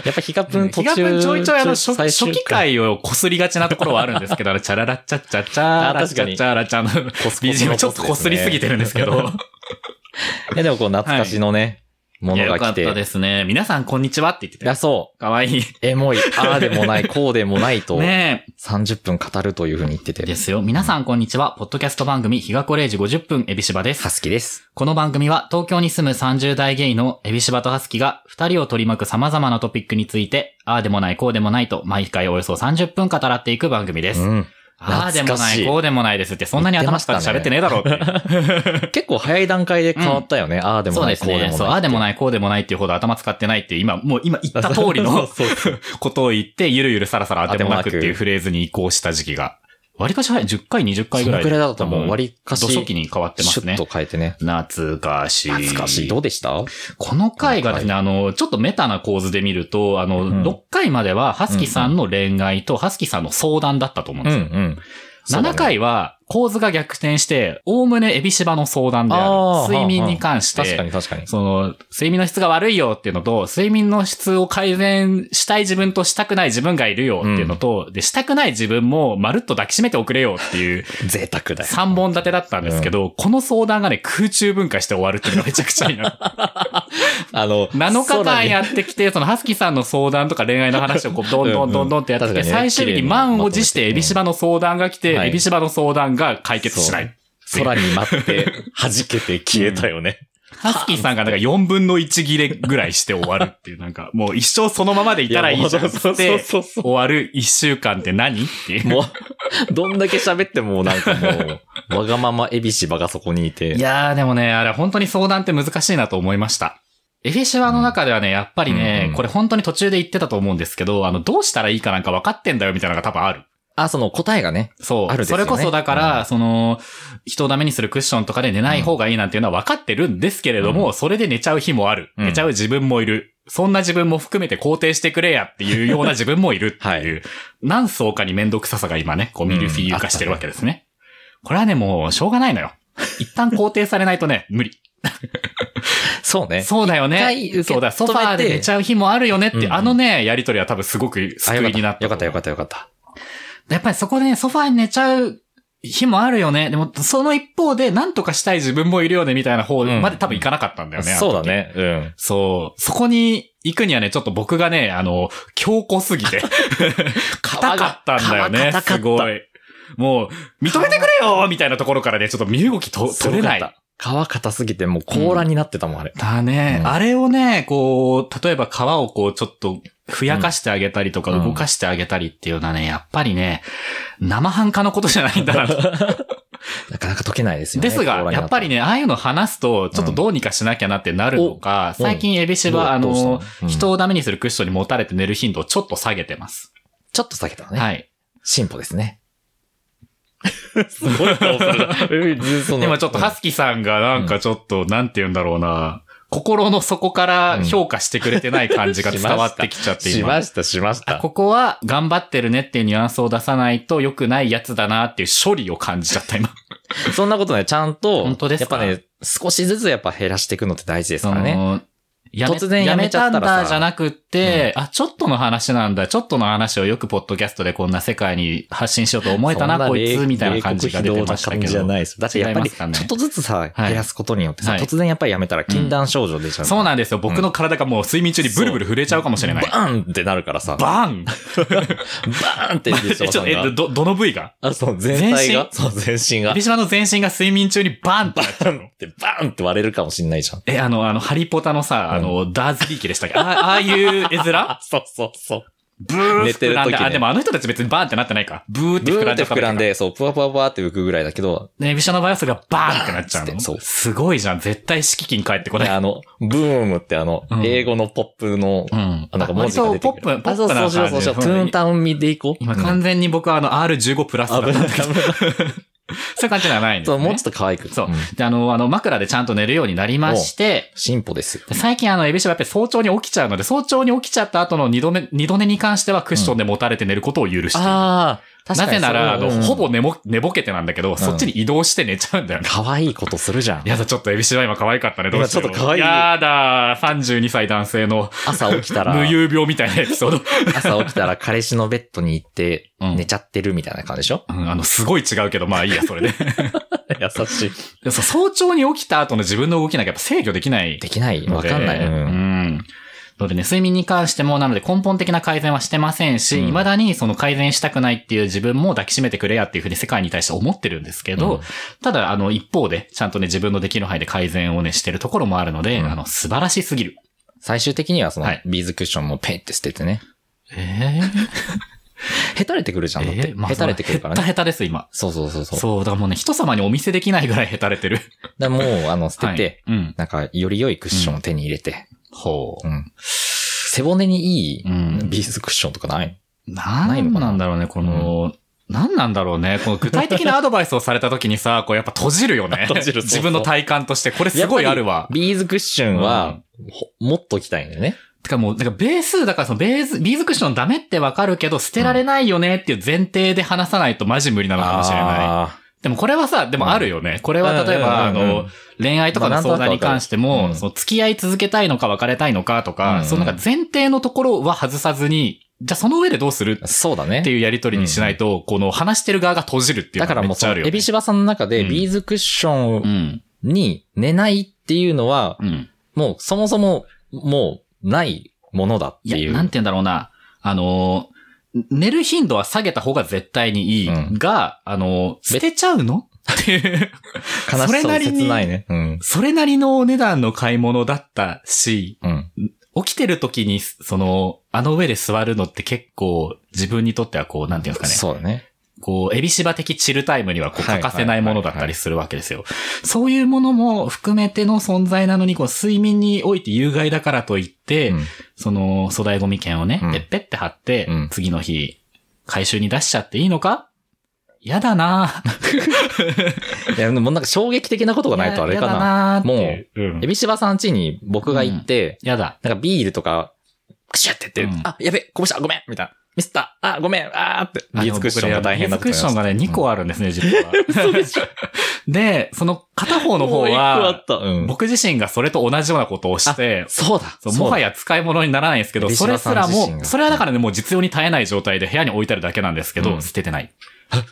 やっぱヒカプン途気が中。ちょいちょいあの初期回を擦りがちなところはあるんですけど、あれ、チャララッチャッチャッチャーラッチャッチャーラッチャーのコスコスの BGM ちょっと擦りすぎてるんですけど。いやでもこう懐かしのね、ものが来て。ったですね。皆さんこんにちはって言ってて。いや、そう。かわいい。エモい、ああでもない、こうでもないと、ね30分語るというふうに言ってえ。て。ですよ。皆さんこんにちは。ポッドキャスト番組、日がこ0時50分、エビシバですハ。スキです。この番組は東京に住む30代ゲイのエビシバとハスキが二人を取り巻く様々なトピックについて、ああでもない、こうでもないと、毎回およそ30分語らっていく番組です。うん。ああでもない、こうでもないですって、そんなに頭使って喋ってねえだろうって。結構早い段階で変わったよね。ああでもそうない、ですね。こうでもない。そう、ああでもない、こうでもないっていうほど頭使ってないって今、もう今言った通りのそうそうことを言って、ゆるゆるさらさらあてもなくっていうフレーズに移行した時期が、割かし早い、10回、20回ぐらい。そのくらいだともう多分割かし、土初期に変わってますね。と変えてね。懐かしい。懐かしい。どうでした？この回がですね、あの、ちょっとメタな構図で見ると、あの、うん6回までは、ハスキさんの恋愛と、ハスキさんの相談だったと思うんうですよ。んうん。そうだね7回は、構図が逆転して、おおむねエビシバの相談である。睡眠に関して、確かに確かに。その、睡眠の質が悪いよっていうのと、睡眠の質を改善したい自分としたくない自分がいるよっていうのと、で、したくない自分もまるっと抱きしめておくれよっていう 贅沢だよ。3本立てだったんですけど、この相談がね、空中分解して終わるっていうのが めちゃくちゃいいな。あの、7日間やっってきて、そのハスキーさんの相談とか恋愛の話をこう、どんどんどんどんってやってて、うんうん最終日に満を持してエビシバの相談が来て、はいエビシバの相談が解決しない。空に舞って、弾けて消えたよね。ハスキーさんがなんか4分の1切れぐらいして終わるっていう、なんかもう一生そのままでいたらいいじゃんって終わる1週間って何っていう。もう、どんだけ喋ってもなんかもう、わがままエビシバがそこにいて。いやーでもね、あれ本当に相談って難しいなと思いました。エフィシバの中ではね、やっぱりね、うんうんこれ本当に途中で言ってたと思うんですけど、あの、どうしたらいいかなんか分かってんだよみたいなのが多分ある。あ、その答えがね。そう。あるですよねそれこそだから、うんその、人をダメにするクッションとかで寝ない方がいいなんていうのは分かってるんですけれども、それで寝ちゃう日もある。うん寝ちゃう自分もいる。そんな自分も含めて肯定してくれやっていうような自分もいるっていう、何層かに面倒くささが今ね、こうミルフィーユ化してるわけですね。これはね、もう、しょうがないのよ。一旦肯定されないとね、無理。そうね。そうだよねそうだ、ソファーで寝ちゃう日もあるよねって、うんうんあのね、やりとりは多分すごく救いになった。よかったよかったよかった。やっぱりそこでね、ソファーに寝ちゃう日もあるよね。でも、その一方で、なんとかしたい自分もいるよね、みたいな方まで多分行かなかったんだよね。そうだね。うん。そう。そこに行くにはね、ちょっと僕がね、あの、強固すぎて。硬かったんだよね。すごい。もう、認めてくれよみたいなところからね、ちょっと身動きと取れない。皮硬すぎてもう甲羅になってたもん、あれ。だね、うんあれをね、こう、例えば皮をこう、ちょっと、ふやかしてあげたりとか、うん動かしてあげたりっていうのはね、やっぱりね、生半可のことじゃないんだなと。なかなか解けないですよね。ですが、やっぱりね、ね、ああいうの話すと、ちょっとどうにかしなきゃなってなるのか、うん最近エビシバ、あのうん、人をダメにするクッションに持たれて寝る頻度をちょっと下げてます。ちょっと下げたのね。はい。進歩ですね。すごい顔するな。今ちょっとハスキーさんがなんかちょっと、なんて言うんだろうな、心の底から評価してくれてない感じが伝わってきちゃって今。しました、しました。ここは頑張ってるねっていうニュアンスを出さないと良くないやつだなっていう処理を感じちゃった今。そんなことね、ちゃんと、本当ですか？やっぱね、少しずつやっぱ減らしていくのって大事ですからね。やめ突然やめちゃったらじゃなくって、あ、ちょっとの話なんだ、ちょっとの話をよくポッドキャストでこんな世界に発信しようと思えたな、こいつ、みたいな感じが出てましたけど。じじゃないです。だってやっぱり、ちょっとずつさ、減らすことによってさ、はい突然やっぱりやめたら禁断症状出ちゃう。そうなんですよ。僕の体がもう睡眠中にブルブル震えちゃうかもしれない。バーンってなるからさ、ババンーンって出ちゃえ、ちょ、え、うが。ど、どの部位が？あ、そう、全体が、全そう、全身が、エビシマの全身が睡眠中にバンってなっちゃうの。ってバーンって割れるかもしんないじゃん。え、あの、あの、ハリポタのさ、あの、ダーズリーキでしたっけ？あああいう絵面？あ、そうそうそう。ブー寝てる時ねあ、でもあの人たち別にバーンってなってないか。ブーってブー膨らんでって膨らん。で、そう、ぷわぷわぷわって浮くぐらいだけど、ね、エビシャの場合はそれがバーンってなっちゃうの？そうすごいじゃん。絶対敷金返ってこない。あの、ブームってあのう、ん英語のポップの、うん。あなんか文字が出てくる。割とポップ、ポップなあそうそうそうそう、トゥーンタウンミでいこう。今完全に僕はあの R15 プラスだった危ないんだけど、そういう感じではないんですそう、ね。もうちょっと可愛く。そううんで、あの、あの、枕でちゃんと寝るようになりまして、進歩ですよ。で最近あの、エビシャはやっぱり早朝に起きちゃうので、早朝に起きちゃった後の二度目、二度寝に関してはクッションで持たれて寝ることを許している。ああ、なぜなら、あの、ほぼ寝も、寝ぼけてなんだけど、そっちに移動して寝ちゃうんだよね。可愛いことするじゃん。やだ、ちょっとエビシは今可愛かったね。どうしよう。今ちょっと可愛いやだ、32歳男性の朝起きたら、無優病みたいなエピソード。朝起きたら彼氏のベッドに行ってうん寝ちゃってるみたいな感じでしょ？うん、あの、すごい違うけど、まあいいや、それで。優しい。早朝に起きた後の自分の動きなんかやっぱ制御できないできない。わ。かんない。う。うんん。のでね、睡眠に関しても、なので根本的な改善はしてませんし、うん未だにその改善したくないっていう自分も抱きしめてくれやっていうふうに世界に対して思ってるんですけど、うんただ、あの、一方で、ちゃんとね、自分のできる範囲で改善をね、してるところもあるので、うんあの、素晴らしすぎる。最終的にはそのはい、ビーズクッションもペンって捨ててね。え へたれてくるじゃん。だって。まあへたれてくるからね。へったへたです、今。そうそうそうそう。そう、だからもうね、人様にお見せできないぐらいへたれてる。だもう、あの、捨てて、はいうん。なんか、より良いクッションを手に入れて、ほうう。ん。背骨にいいうんビーズクッションとかない？なんなんだろうね、この、なんなんだろうね。この具体的なアドバイスをされた時にさ、こうやっぱ閉じるよね。閉じる自分の体感として。これすごいあるわ。ビーズクッションは、ほもっときたいんだよね。てかもう、なんかベース、だからそのベース、ビーズクッションダメってわかるけど、捨てられないよねっていう前提で話さないとマジ無理なのかもしれない。あでもこれはさ、でもあるよね。これは例えば、あうんうんうんうんの、恋愛とかの相談に関しても、その付き合い続けたいのか別れたいのかとか、うんうんそのなんか前提のところは外さずに、じゃあその上でどうするーそうだね。っていうやりとりにしないと、この話してる側が閉じるっていうのがだからもうその、めっちゃあるよ、ね。エビシバさんの中でうんビーズクッションうん。に寝ないっていうのは、うん。もうそもそも、もう、ないものだっいや、ていう。なんて言うんだろうな。あのー、寝る頻度は下げた方が絶対にいいうんが、あのー、捨てちゃうの？っていう。悲しそうそれなりに切ないね。うん。それなりのお値段の買い物だったし、うん。起きてる時に、その、あの上で座るのって結構自分にとってはこう、なんていうんですかね。そうだね。こう、エビシバ的チルタイムにはこうはい欠かせないものだったりするわけですよ。そういうものも含めての存在なのに、こう、睡眠において有害だからといって、うんその、粗大ゴミ券をね、うんペッペって貼って、うん次の日、回収に出しちゃっていいのか？やだなぁ。いや、でもなんか衝撃的なことがないとあれかな。なぁっていううんエビシバさん家に僕が行って、やだ。なんかビールとか、クシュって言って、うんあ、やべ、こぼした、ごめんみたいな。ミスった、あ、ごめん、あーって。あビーズクッションが大変だったビーズクッションがね、2個あるんですね、実は。で、その片方の方は。僕自身がそれと同じようなことをして、そうだ。もはや、や使い物にならないんですけど、それすらも、それはだからね、もう実用に耐えない状態で部屋に置いてあるだけなんですけど、うん。捨ててない。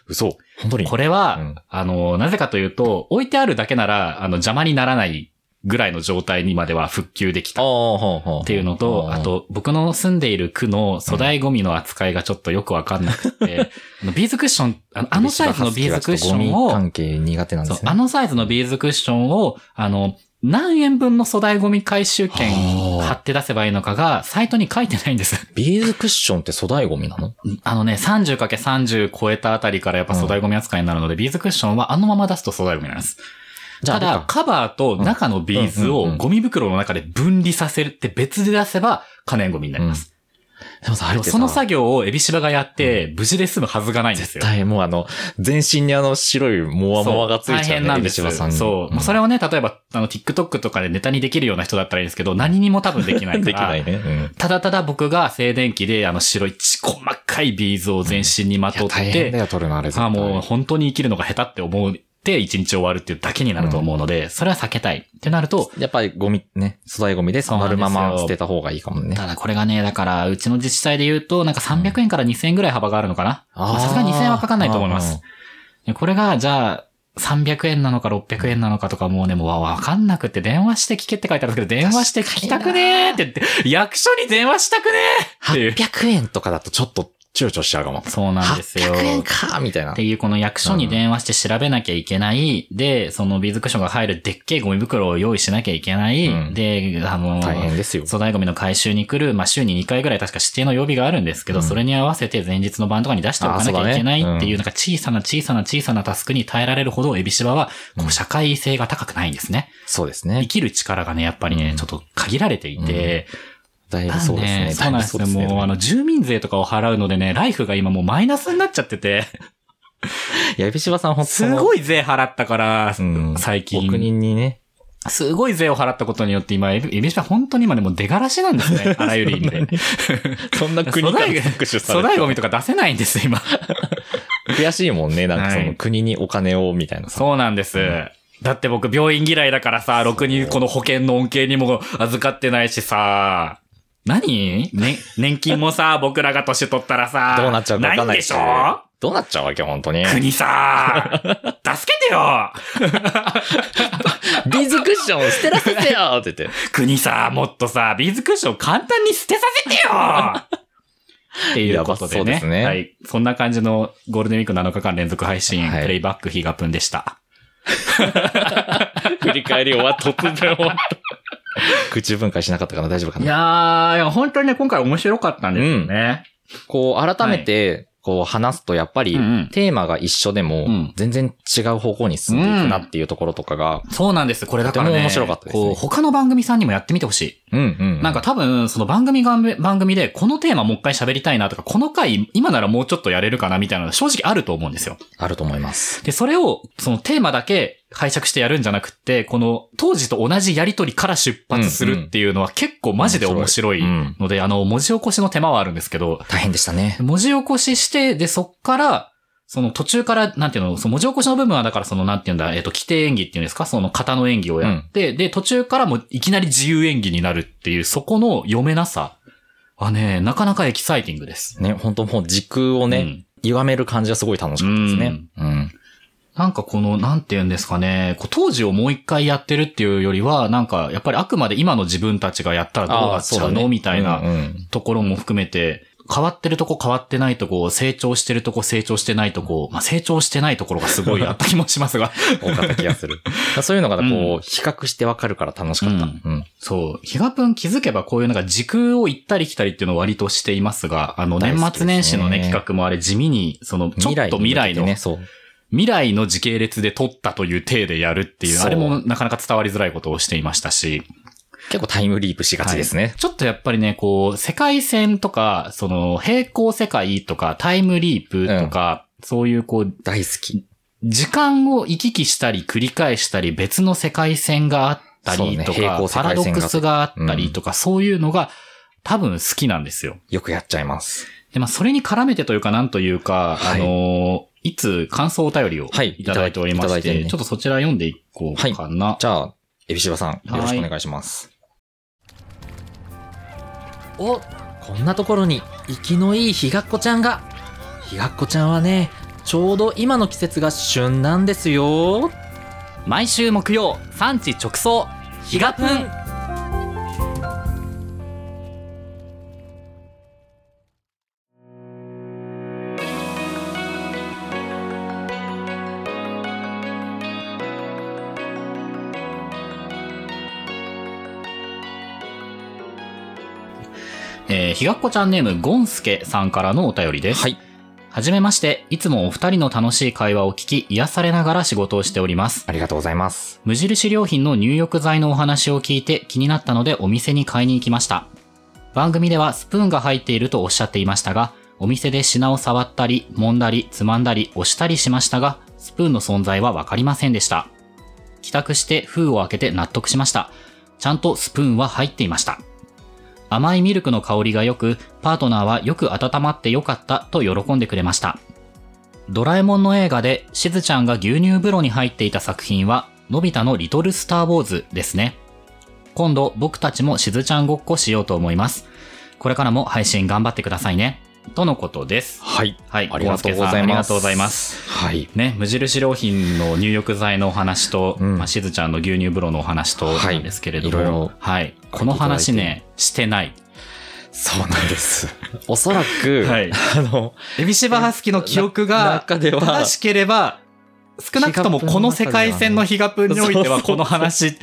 嘘。本当に？これは、うん。あの、なぜかというと、置いてあるだけなら、あの、邪魔にならないぐらいの状態にまでは復旧できた。っていうのと、あ、と、僕の住んでいる区の粗大ゴミの扱いがちょっとよくわかんなくて、あのビーズクッション、あのあのサイズのビーズクッションを、関係苦手なんですね。あのサイズのビーズクッションを、あの、何円分の粗大ゴミ回収券はあ貼って出せばいいのかが、サイトに書いてないんです。ビーズクッションって粗大ゴミなの？あのね、30×30 超えたあたりからやっぱ粗大ゴミ扱いになるので、ビーズクッションはあのまま出すと粗大ゴミなんです。ただ、カバーと中のビーズをうんうんうんゴミ袋の中で分離させるって別で出せば可燃ゴミになります。でもさ、あれその作業をエビシバがやって、無事で済むはずがないんですよ。絶対もうあの、全身にあの白いモワモワがついちゃう、ね。大変なんですエビシバさんにそう。まあそれをね、例えば、あの、TikTok とかでネタにできるような人だったらいいんですけど、何にも多分できないから。できないね。うん。ただただ僕が静電気で、あの、白いち細かいビーズを全身にまとって、大変だよ、取るのあれ。あもう本当に生きるのが下手って思って一日終わるっていうだけになると思うので、それは避けたいってなると、やっぱりゴミね、粗大ゴミで丸まま捨てた方がいいかもね。ただこれがね、だから、うちの自治体で言うと、なんか300円から2000円ぐらい幅があるのかな？さすがに2000円はかかんないと思いまうんす。でこれが、じゃあ、300円なのか600円なのかとかもうね、もうわわかんなくって電話して聞けって書いてあるんですけど、電話して聞きたくねーって言って、役所に電話したくねーっていう。800円とかだとちょっと躊躇しちゃうかも。そうなんですよ。800円かみたいなって。いうこの役所に電話して調べなきゃいけない。で、そのビーズクッションが入るでっけえゴミ袋を用意しなきゃいけない。うんで、あの、大変ですよ。粗大ゴミの回収に来る、まあ、週に2回ぐらい確か指定の曜日があるんですけど、うんそれに合わせて前日の晩とかに出しておかなきゃいけないっていう、なんか小さな小さな小さなタスクに耐えられるほど、エビシバは、こうんう、社会性が高くないんですね。そうですね。生きる力がね、やっぱりね、うんちょっと限られていて、だいぶそうですね。そうなんですよ。だいぶそうもう、あの、住民税とかを払うのでね、ライフが今もうマイナスになっちゃってて、いや、エビシバさん本当すごい税払ったから、うん最近。お国にね。すごい税を払ったことによって今、エビシバ本当に今でも出がらしなんですね。あらゆる意味で。そんな国から搾取されて粗大ゴミとか出せないんです、今。悔しいもんね。なんかそはいの国にお金をみたいなさ。そうなんです。だって僕病院嫌いだからさ、ろくにこの保険の恩恵にも預かってないしさ、何？ね、年金もさ、僕らが年取ったらさ、どうなっちゃうかわかんないないんでしょ？どうなっちゃうわけ、本当に。国さ、助けてよ ビーズクッションを捨てらせてよって言って。国さ、もっとさ、ビーズクッションを簡単に捨てさせてよっていうことでね。そうですねはい。そんな感じのゴールデンウィーク7日間連続配信、はいプレイバックヒガプンでした。振り返り終わっ突然終わった。口分解しなかったかな？大丈夫かいなやー、いや本当にね、今回面白かったんですよね。こう、改めて、こう話すと、やっぱりうんうん、テーマが一緒でもうん、全然違う方向に進んでいくなっていうところとかが、そうなんです。これだからね。とても面白かったですねこう、他の番組さんにもやってみてほしい。うんうん。なんか、多分、その番組が、番組で、このテーマもう一回喋りたいなとか、この回、今ならもうちょっとやれるかなみたいなのが正直あると思うんですよ。あると思います。で、それを、そのテーマだけ解釈してやるんじゃなくって、この当時と同じやりとりから出発するっていうのは結構マジで面白いうんので、あの、文字起こしの手間はあるんですけど、大変でしたね。文字起こしして、で、そっから、その途中から、なんていうの、その文字起こしの部分はだからその、なんていうんだ、えっ、と、規定演技っていうんですか？その型の演技をやって、で、途中からもいきなり自由演技になるっていう、そこの読めなさはね、なかなかエキサイティングです。ね、本当もう時空をね、うん歪める感じがすごい楽しかったですね。うん。なんかこの、なんて言うんですかね、こう当時をもう一回やってるっていうよりは、なんか、やっぱりあくまで今の自分たちがやったらどうなっちゃうの？みたいなところも含めて、変わってるとこ変わってないとこ、成長してるとこ成長してないとこ、まあ成長してないところがすごいあった気もしますが。多かった気がする。そういうのがこう、うん比較してわかるから楽しかった。うんうん。そう。ヒガプン気づけばこういうなんか時空を行ったり来たりっていうのを割としていますが、あの年末年始のね企画もあれ地味に、そのちょっと未来の、ね、そう。未来の時系列で撮ったという体でやるっていう、あれもなかなか伝わりづらいことをしていましたし、結構タイムリープしがちですね。ちょっとやっぱりね、こう、世界線とか、その、平行世界とか、タイムリープとか、そういうこう、大好き。時間を行き来したり繰り返したり、別の世界線があったりとか、平行世パラドックスがあったりとか、そういうのが多分好きなんですよ。よくやっちゃいます。で、まあ、それに絡めてというか、なんというか、はいあの、いつ感想お便りをはいいただいておりまして、いただいてねちょっとそちら読んでいこうかな。じゃあ、エビシバさん、よろしくお願いします。おこんなところに、生きのいいひがっこちゃんが。ひがっこちゃんはね、ちょうど今の季節が旬なんですよ。毎週木曜産地直送ひがぷんー、ひがっこちゃんネームゴンスケさんからのお便りです。はい。はじめまして、いつもお二人の楽しい会話を聞き、癒されながら仕事をしております。ありがとうございます。無印良品の入浴剤のお話を聞いて気になったのでお店に買いに行きました。番組ではスプーンが入っているとおっしゃっていましたが、お店で品を触ったり、揉んだり、つまんだり、押したりしましたが、スプーンの存在はわかりませんでした。帰宅して封を開けて納得しました。ちゃんとスプーンは入っていました。甘いミルクの香りが良く、パートナーはよく温まって良かったと喜んでくれました。ドラえもんの映画でしずちゃんが牛乳風呂に入っていた作品は、のび太のリトルスターウォーズですね。今度僕たちもしずちゃんごっこしようと思います。これからも配信頑張ってくださいね。とのことです。はい。はい。ありがとうございます。ありがとうございます。はい。ね、無印良品の入浴剤のお話と、うんまあ、しずちゃんの牛乳風呂のお話となんですけれども、はいいろいろはい。この話ね、してない。そうなんです。おそらく、はいあの、エビシバハスキの記憶が中では正しければ、少なくともこの世界線のヒガプンにおいてはこの話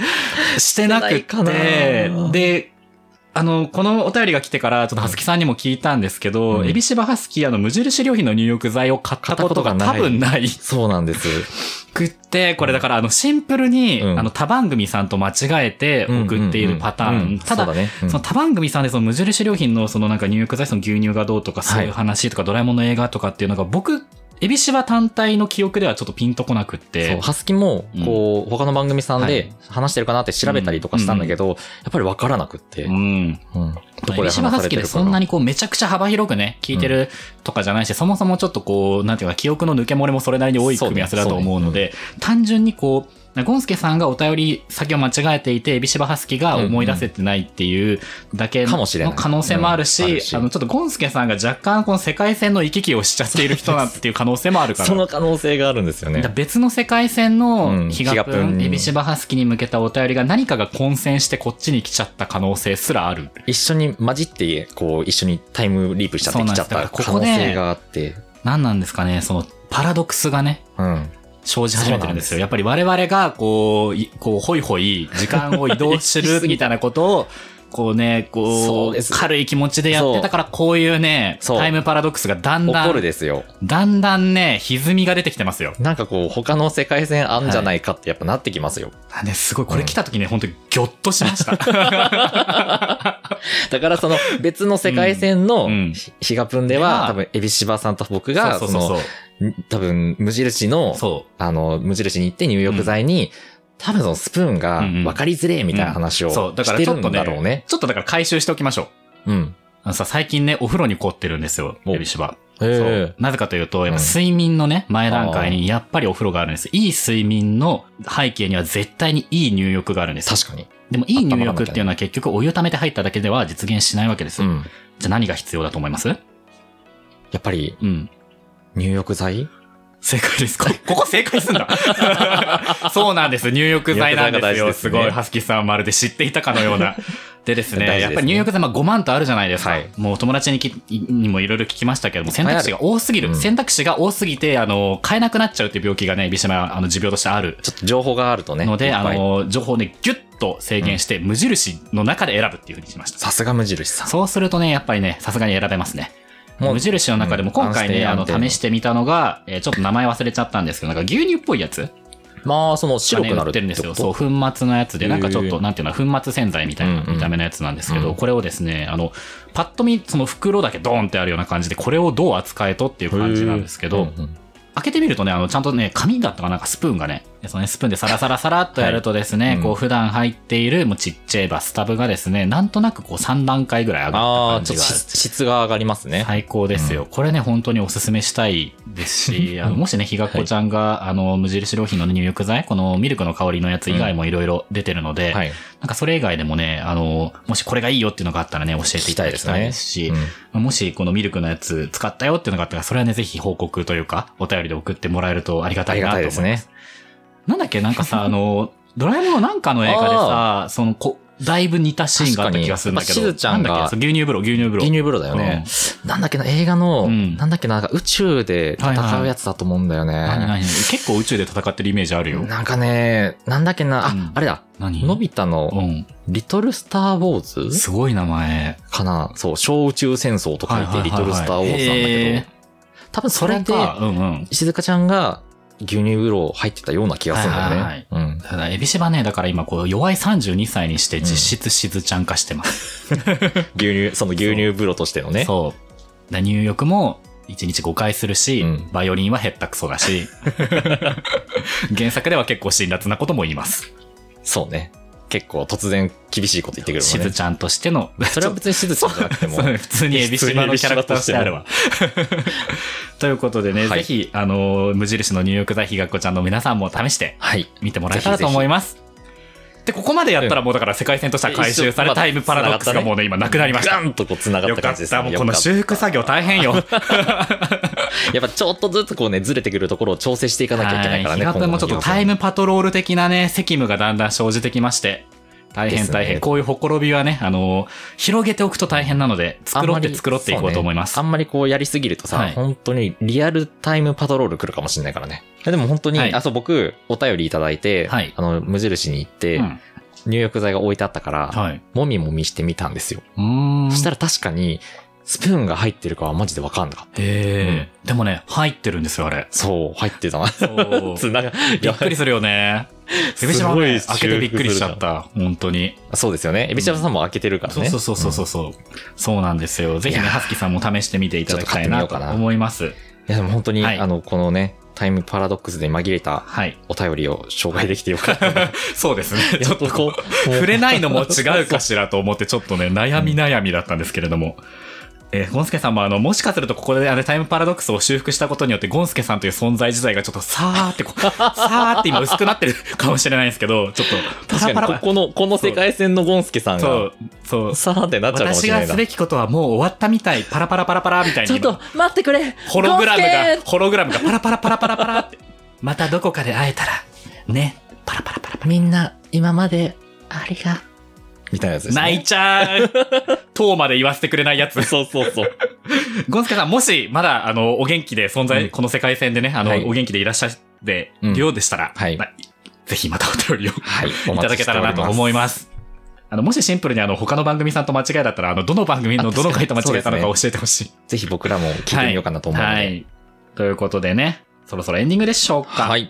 してなくしてで、あの、このお便りが来てから、ちょっとハスキさんにも聞いたんですけど、うん。エビシバハスキー、あの、無印良品の入浴剤を買ったことが多買ったことがない。分ない。そうなんです。くって、これだから、あの、シンプルに、うん。あの、他番組さんと間違えて送っているパターン。うん。うんうんただ、そね。うん。その他番組さんでその無印良品のそのなんか入浴剤、その牛乳がどうとか、そういうはい。話とか、ドラえもんの映画とかっていうのが、僕、エビシバ単体の記憶ではちょっとピンとこなくっそう、て。ハスキも、こう、他の番組さんではい話してるかなって調べたりとかしたんだけど、やっぱり分からなくって。ううん。ん。どこでエビシバハスキでそんなにこうめちゃくちゃ幅広くね、聞いてるとかじゃないし、そもそもちょっとこう、なんていうか、記憶の抜け漏れもそれなりに多い組み合わせだと思うので、単純にこう、ゴンスケさんがお便り先を間違えていて、エビシバハスキが思い出せてないっていうだけの可能性もあるうんあしる、しあの、ちょっとゴンスケさんが若干この世界線の行き来をしちゃっている人だっていう可能性もあるから。その可能性があるんですよね。別の世界線うのんヒガプン、ヒガプンにエビシバハスキに向けたお便りが何かが混戦してこっちに来ちゃった可能性すらある。一緒に混じって、こう、一緒にタイムリープしちゃってきちゃった可能性があって。何なんですかね、そのパラドックスがね、うん。生じ始めてるんですよ。やっぱり我々が、こう、いこう、ほいほい、時間を移動する みたいなことを、こうね、そこう、う軽い気持ちでやってたから、こういうね、タイムパラドックスがだんだ怒るん、ですよ。だんだんね、歪みが出てきてますよ。なんかこう、他の世界線あんじゃないかってやっぱなってきますよ。あね、すごい、これ来た時ね、本当にギョッとしました。だからその別の世界線のうん。うん。ヒヒガプンでではは、多分、エビシバさんと僕が、その、多分、無印の、そあの、無印に行って入浴剤に、多分そのスプーンが分かりづれえみたいな話をう。そう、だからしてるんちょっとね、だろうね。ちょっとだから回収しておきましょう。うん。あのさ、最近ね、お風呂に凝ってるんですよ、おエビシバ。なぜかというと、やっぱうん睡眠のね、前段階にやっぱりお風呂があるんです。いい睡眠の背景には絶対にいい入浴があるんです。確かに。でもいい入浴っていうのは結局お湯溜めて入っただけでは実現しないわけです。うん。じゃあ何が必要だと思います？やっぱり、うん。入浴剤？正解です。こ ここ正解すんだ。そうなんです。入浴剤なんですよ。すねすごい、ハスキーさんはまるで知っていたかのような。でですね、すねやっぱり入浴剤まあ5万とあるじゃないですか。はいもう友達にきにもいろいろ聞きましたけども、選択肢が多すぎる。うん選択肢が多すぎて、あの、買えなくなっちゃうっていう病気がね、ビシマ、あの、持病としてあるちょっと情報があるとね。ので、あの、情報をね、ギュッと制限して、無印の中で選ぶっていうふうにしました。さすが無印さん。そうするとね、やっぱりね、さすがに選べますね。無印の中でもうん今回ね、あの、試してみたのが、えーちょっと名前忘れちゃったんですけど、なんか牛乳っぽいやつ。まあ、その白くなるってるんですよ。ってそう、粉末のやつで、なんかちょっと、なんていうの、粉末洗剤みたいな見た目のやつなんですけど、うん。これをですね、あの、パッと見、その袋だけドーンってあるような感じで、これをどう扱えとっていう感じなんですけど、開けてみるとね、あの、ちゃんとね、紙だったかなんかスプーンがね、でそのね、スプーンでサラサラサラっとやるとですね、はいうんこう普段入っているもうちっちゃいバスタブがですね、なんとなくこう3段階ぐらい上がああ、った感じが質質が上がりますね。最高ですよ。これね、本当におすすめしたいですし、あのもしね、ひがっこちゃんが、あの、無印良品の入浴剤、このミルクの香りのやつ以外もいろいろ出てるので、はい。なんかそれ以外でもね、あの、もしこれがいいよっていうのがあったらね、教えていただきたいですし、うんもしこのミルクのやつ使ったよっていうのがあったら、それはね、ぜひ報告というか、お便りで送ってもらえるとありがたいありがなと思いま。たいですすね。なんだっけ、なんかさ、あの、ドラえもんのなんかの映画でさ、その、こ、だいぶ似たシーンがあった気がするんだけど。しずちゃんがなんだっけそう牛乳風呂、牛乳風呂。牛乳風呂だよね。なんだっけな、映画の、うんなんだっけな、なんか宇宙で戦うやつだと思うんだよね。何何結構宇宙で戦ってるイメージあるよ。なんかね、なんだっけな、あ、うんあれだ、何？のび太うの、ん。リトルスター・ウォーズ？すごい名前。かなそう、小宇宙戦争と書いて、はいはいはいはいリトルスター・ウォーズなんだへけーど、多分それで、か。うんうん。静香ちゃんが牛乳風呂入ってたような気がするんだよね。はいはいうん。ただ、エビシバね、だから今、こう、弱い32歳にして実質しずちゃん化してます。牛乳、その牛乳風呂としてのね。そう。だ入浴も、1日5回するし、うんバイオリンは減ったクソだし、原作では結構辛辣なことも言います。そうね。結構突然厳しいこと言ってくるしもんね。ずちゃんとしての、それは別にしずちゃんじゃなくても普通にエビシバのキャラクターとしてあるわ。ということでね、はいぜひ、あの、無印の入浴剤ひがっこちゃんの皆さんも試してはい。見てもらえたらと思います。で、ここまでやったらもうだから世界線としては回収されうんタイムパラドックスがもうね、今なくなりました。ガンとこう繋がっよかった感じですね。た。もうこの修復作業大変よ。やっぱちょっとずつこうね、ずれてくるところを調整していかなきゃいけないからね。はい。もちょっとタイムパトロール的なね、責務がだんだん生じてきまして。大変大変。ねこういうほころびはね、あの、広げておくと大変なので、作ろうって作ろうっていこうと思います。あんまりこうやりすぎるとさ、はい本当にリアルタイムパトロール来るかもしれないからね。でも本当に、はいあ、そう、僕、お便りいただいて、はいあの、無印に行って、うん入浴剤が置いてあったから、はい。もみもみしてみたんですよ。そしたら確かに、スプーンが入ってるかはマジでわかんなかった。へえ、でもね、入ってるんですよ、あれ。そう、入ってたな。そう つなが、びっくりするよね。エビシバはね、開けてびっくりしちゃった。本当に。そうですよね。エビシャさんも開けてるからね。そうそうそうそうそう。うそうなんですよ。ぜひね、ハスキーさんも試してみていただきたいなと思います。いやでも本当に、はいあの、このね、タイムパラドックスで紛れたはい。お便りを紹介できてよかった。そうですね。ちょっとここう、触れないのも違うかしらと思って、ちょっとね、悩み悩みだったんですけれども。えーゴンスケさんもあの、もしかするとここであれタイムパラドックスを修復したことによって、ゴンスケさんという存在自体がちょっとさーってこう、さーって今薄くなってるかもしれないんですけど、ちょっと、パ確かに、ラパラここの、この世界線のゴンスケさんが、そう、そう。さーってなっちゃうかもしれないな私がす。べきことはもう終わったみたい、パラパラパラパラみたいに。待ってくれホログラムがホログラムがパラパラパラパラパラって。またどこかで会えたら、ね、パラパラパラパケみんな、今まで、ありが、みたいなやつですね。ラ。泣いちゃう。塔まで言わせてくれないやつ。そうそうそう。ゴンスケさん、もし、まだ、あの、お元気で存在、うんこの世界線でね、あの、はいお元気でいらっしゃってうんるようでしたら、はいまあぜひまたお便りをはい。いただけたらなと思います。あの、もしシンプルにあの、他の番組さんと間違いだったら、あの、どの番組のあどの回と間違えたのか教えてほしい。ぜひ僕らも聞いてみようかなと思うので。はい。ということでね、そろそろエンディングでしょうか。。はいい。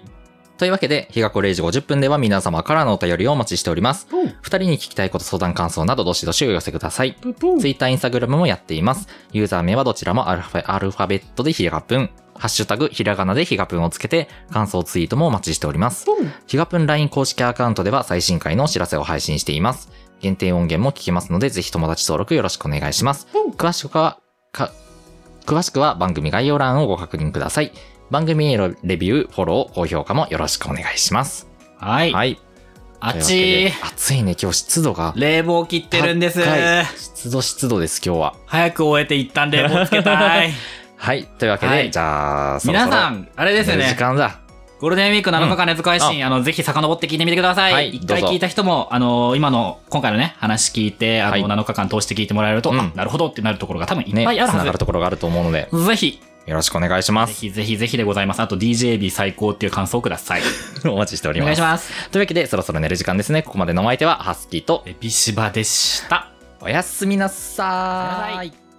というわけで、日がこ0時50分では皆様からのお便りをお待ちしております。二人に聞きたいこと、相談感想など、どしどしお寄せください。ツイッター、インスタグラムもやっています。ユーザー名はどちらもアルファアルファベットでひがぷん。ハッシュタグ、ひらがなでひがぷんをつけて、感想ツイートもお待ちしております。ひがぷん LINE 公式アカウントでは最新回のお知らせを配信しています。限定音源も聞けますので、ぜひ友達登録よろしくお願いします。詳しくは、か、詳しくは番組概要欄をご確認ください。番組へのレビュー、フォロー、高評価もよろしくお願いします。はい。はい。あっとい暑いね、今日湿度が。冷房切ってるんです。湿度湿度です、今日は。早く終えて一旦冷房つけたい。はい。というわけで、はいじゃあ、そろ皆さん、あれですよ寝る時ね。間だ。ゴールデンウィーク7日間熱配信、あの、ぜひ遡って聞いてみてくださ。はいい一、回聞いた人も、あの、今の、今回のね、話聞いて、あの、はい7日間通して聞いてもらえると、うんあなるほどってなるところが多分いっね、ぱいある繋がはるところがあると思うので、ず。ぜひ、よろしくお願いしまぜす。ひぜひぜひでございます。あと DJB 最高っていう感想をください。お待ちしておりお願ます。いします。というわけで、そろそろ寝る時間ですね。ここまでのお相手は、ハスキーと、エピシバでした。おやすみなさーい。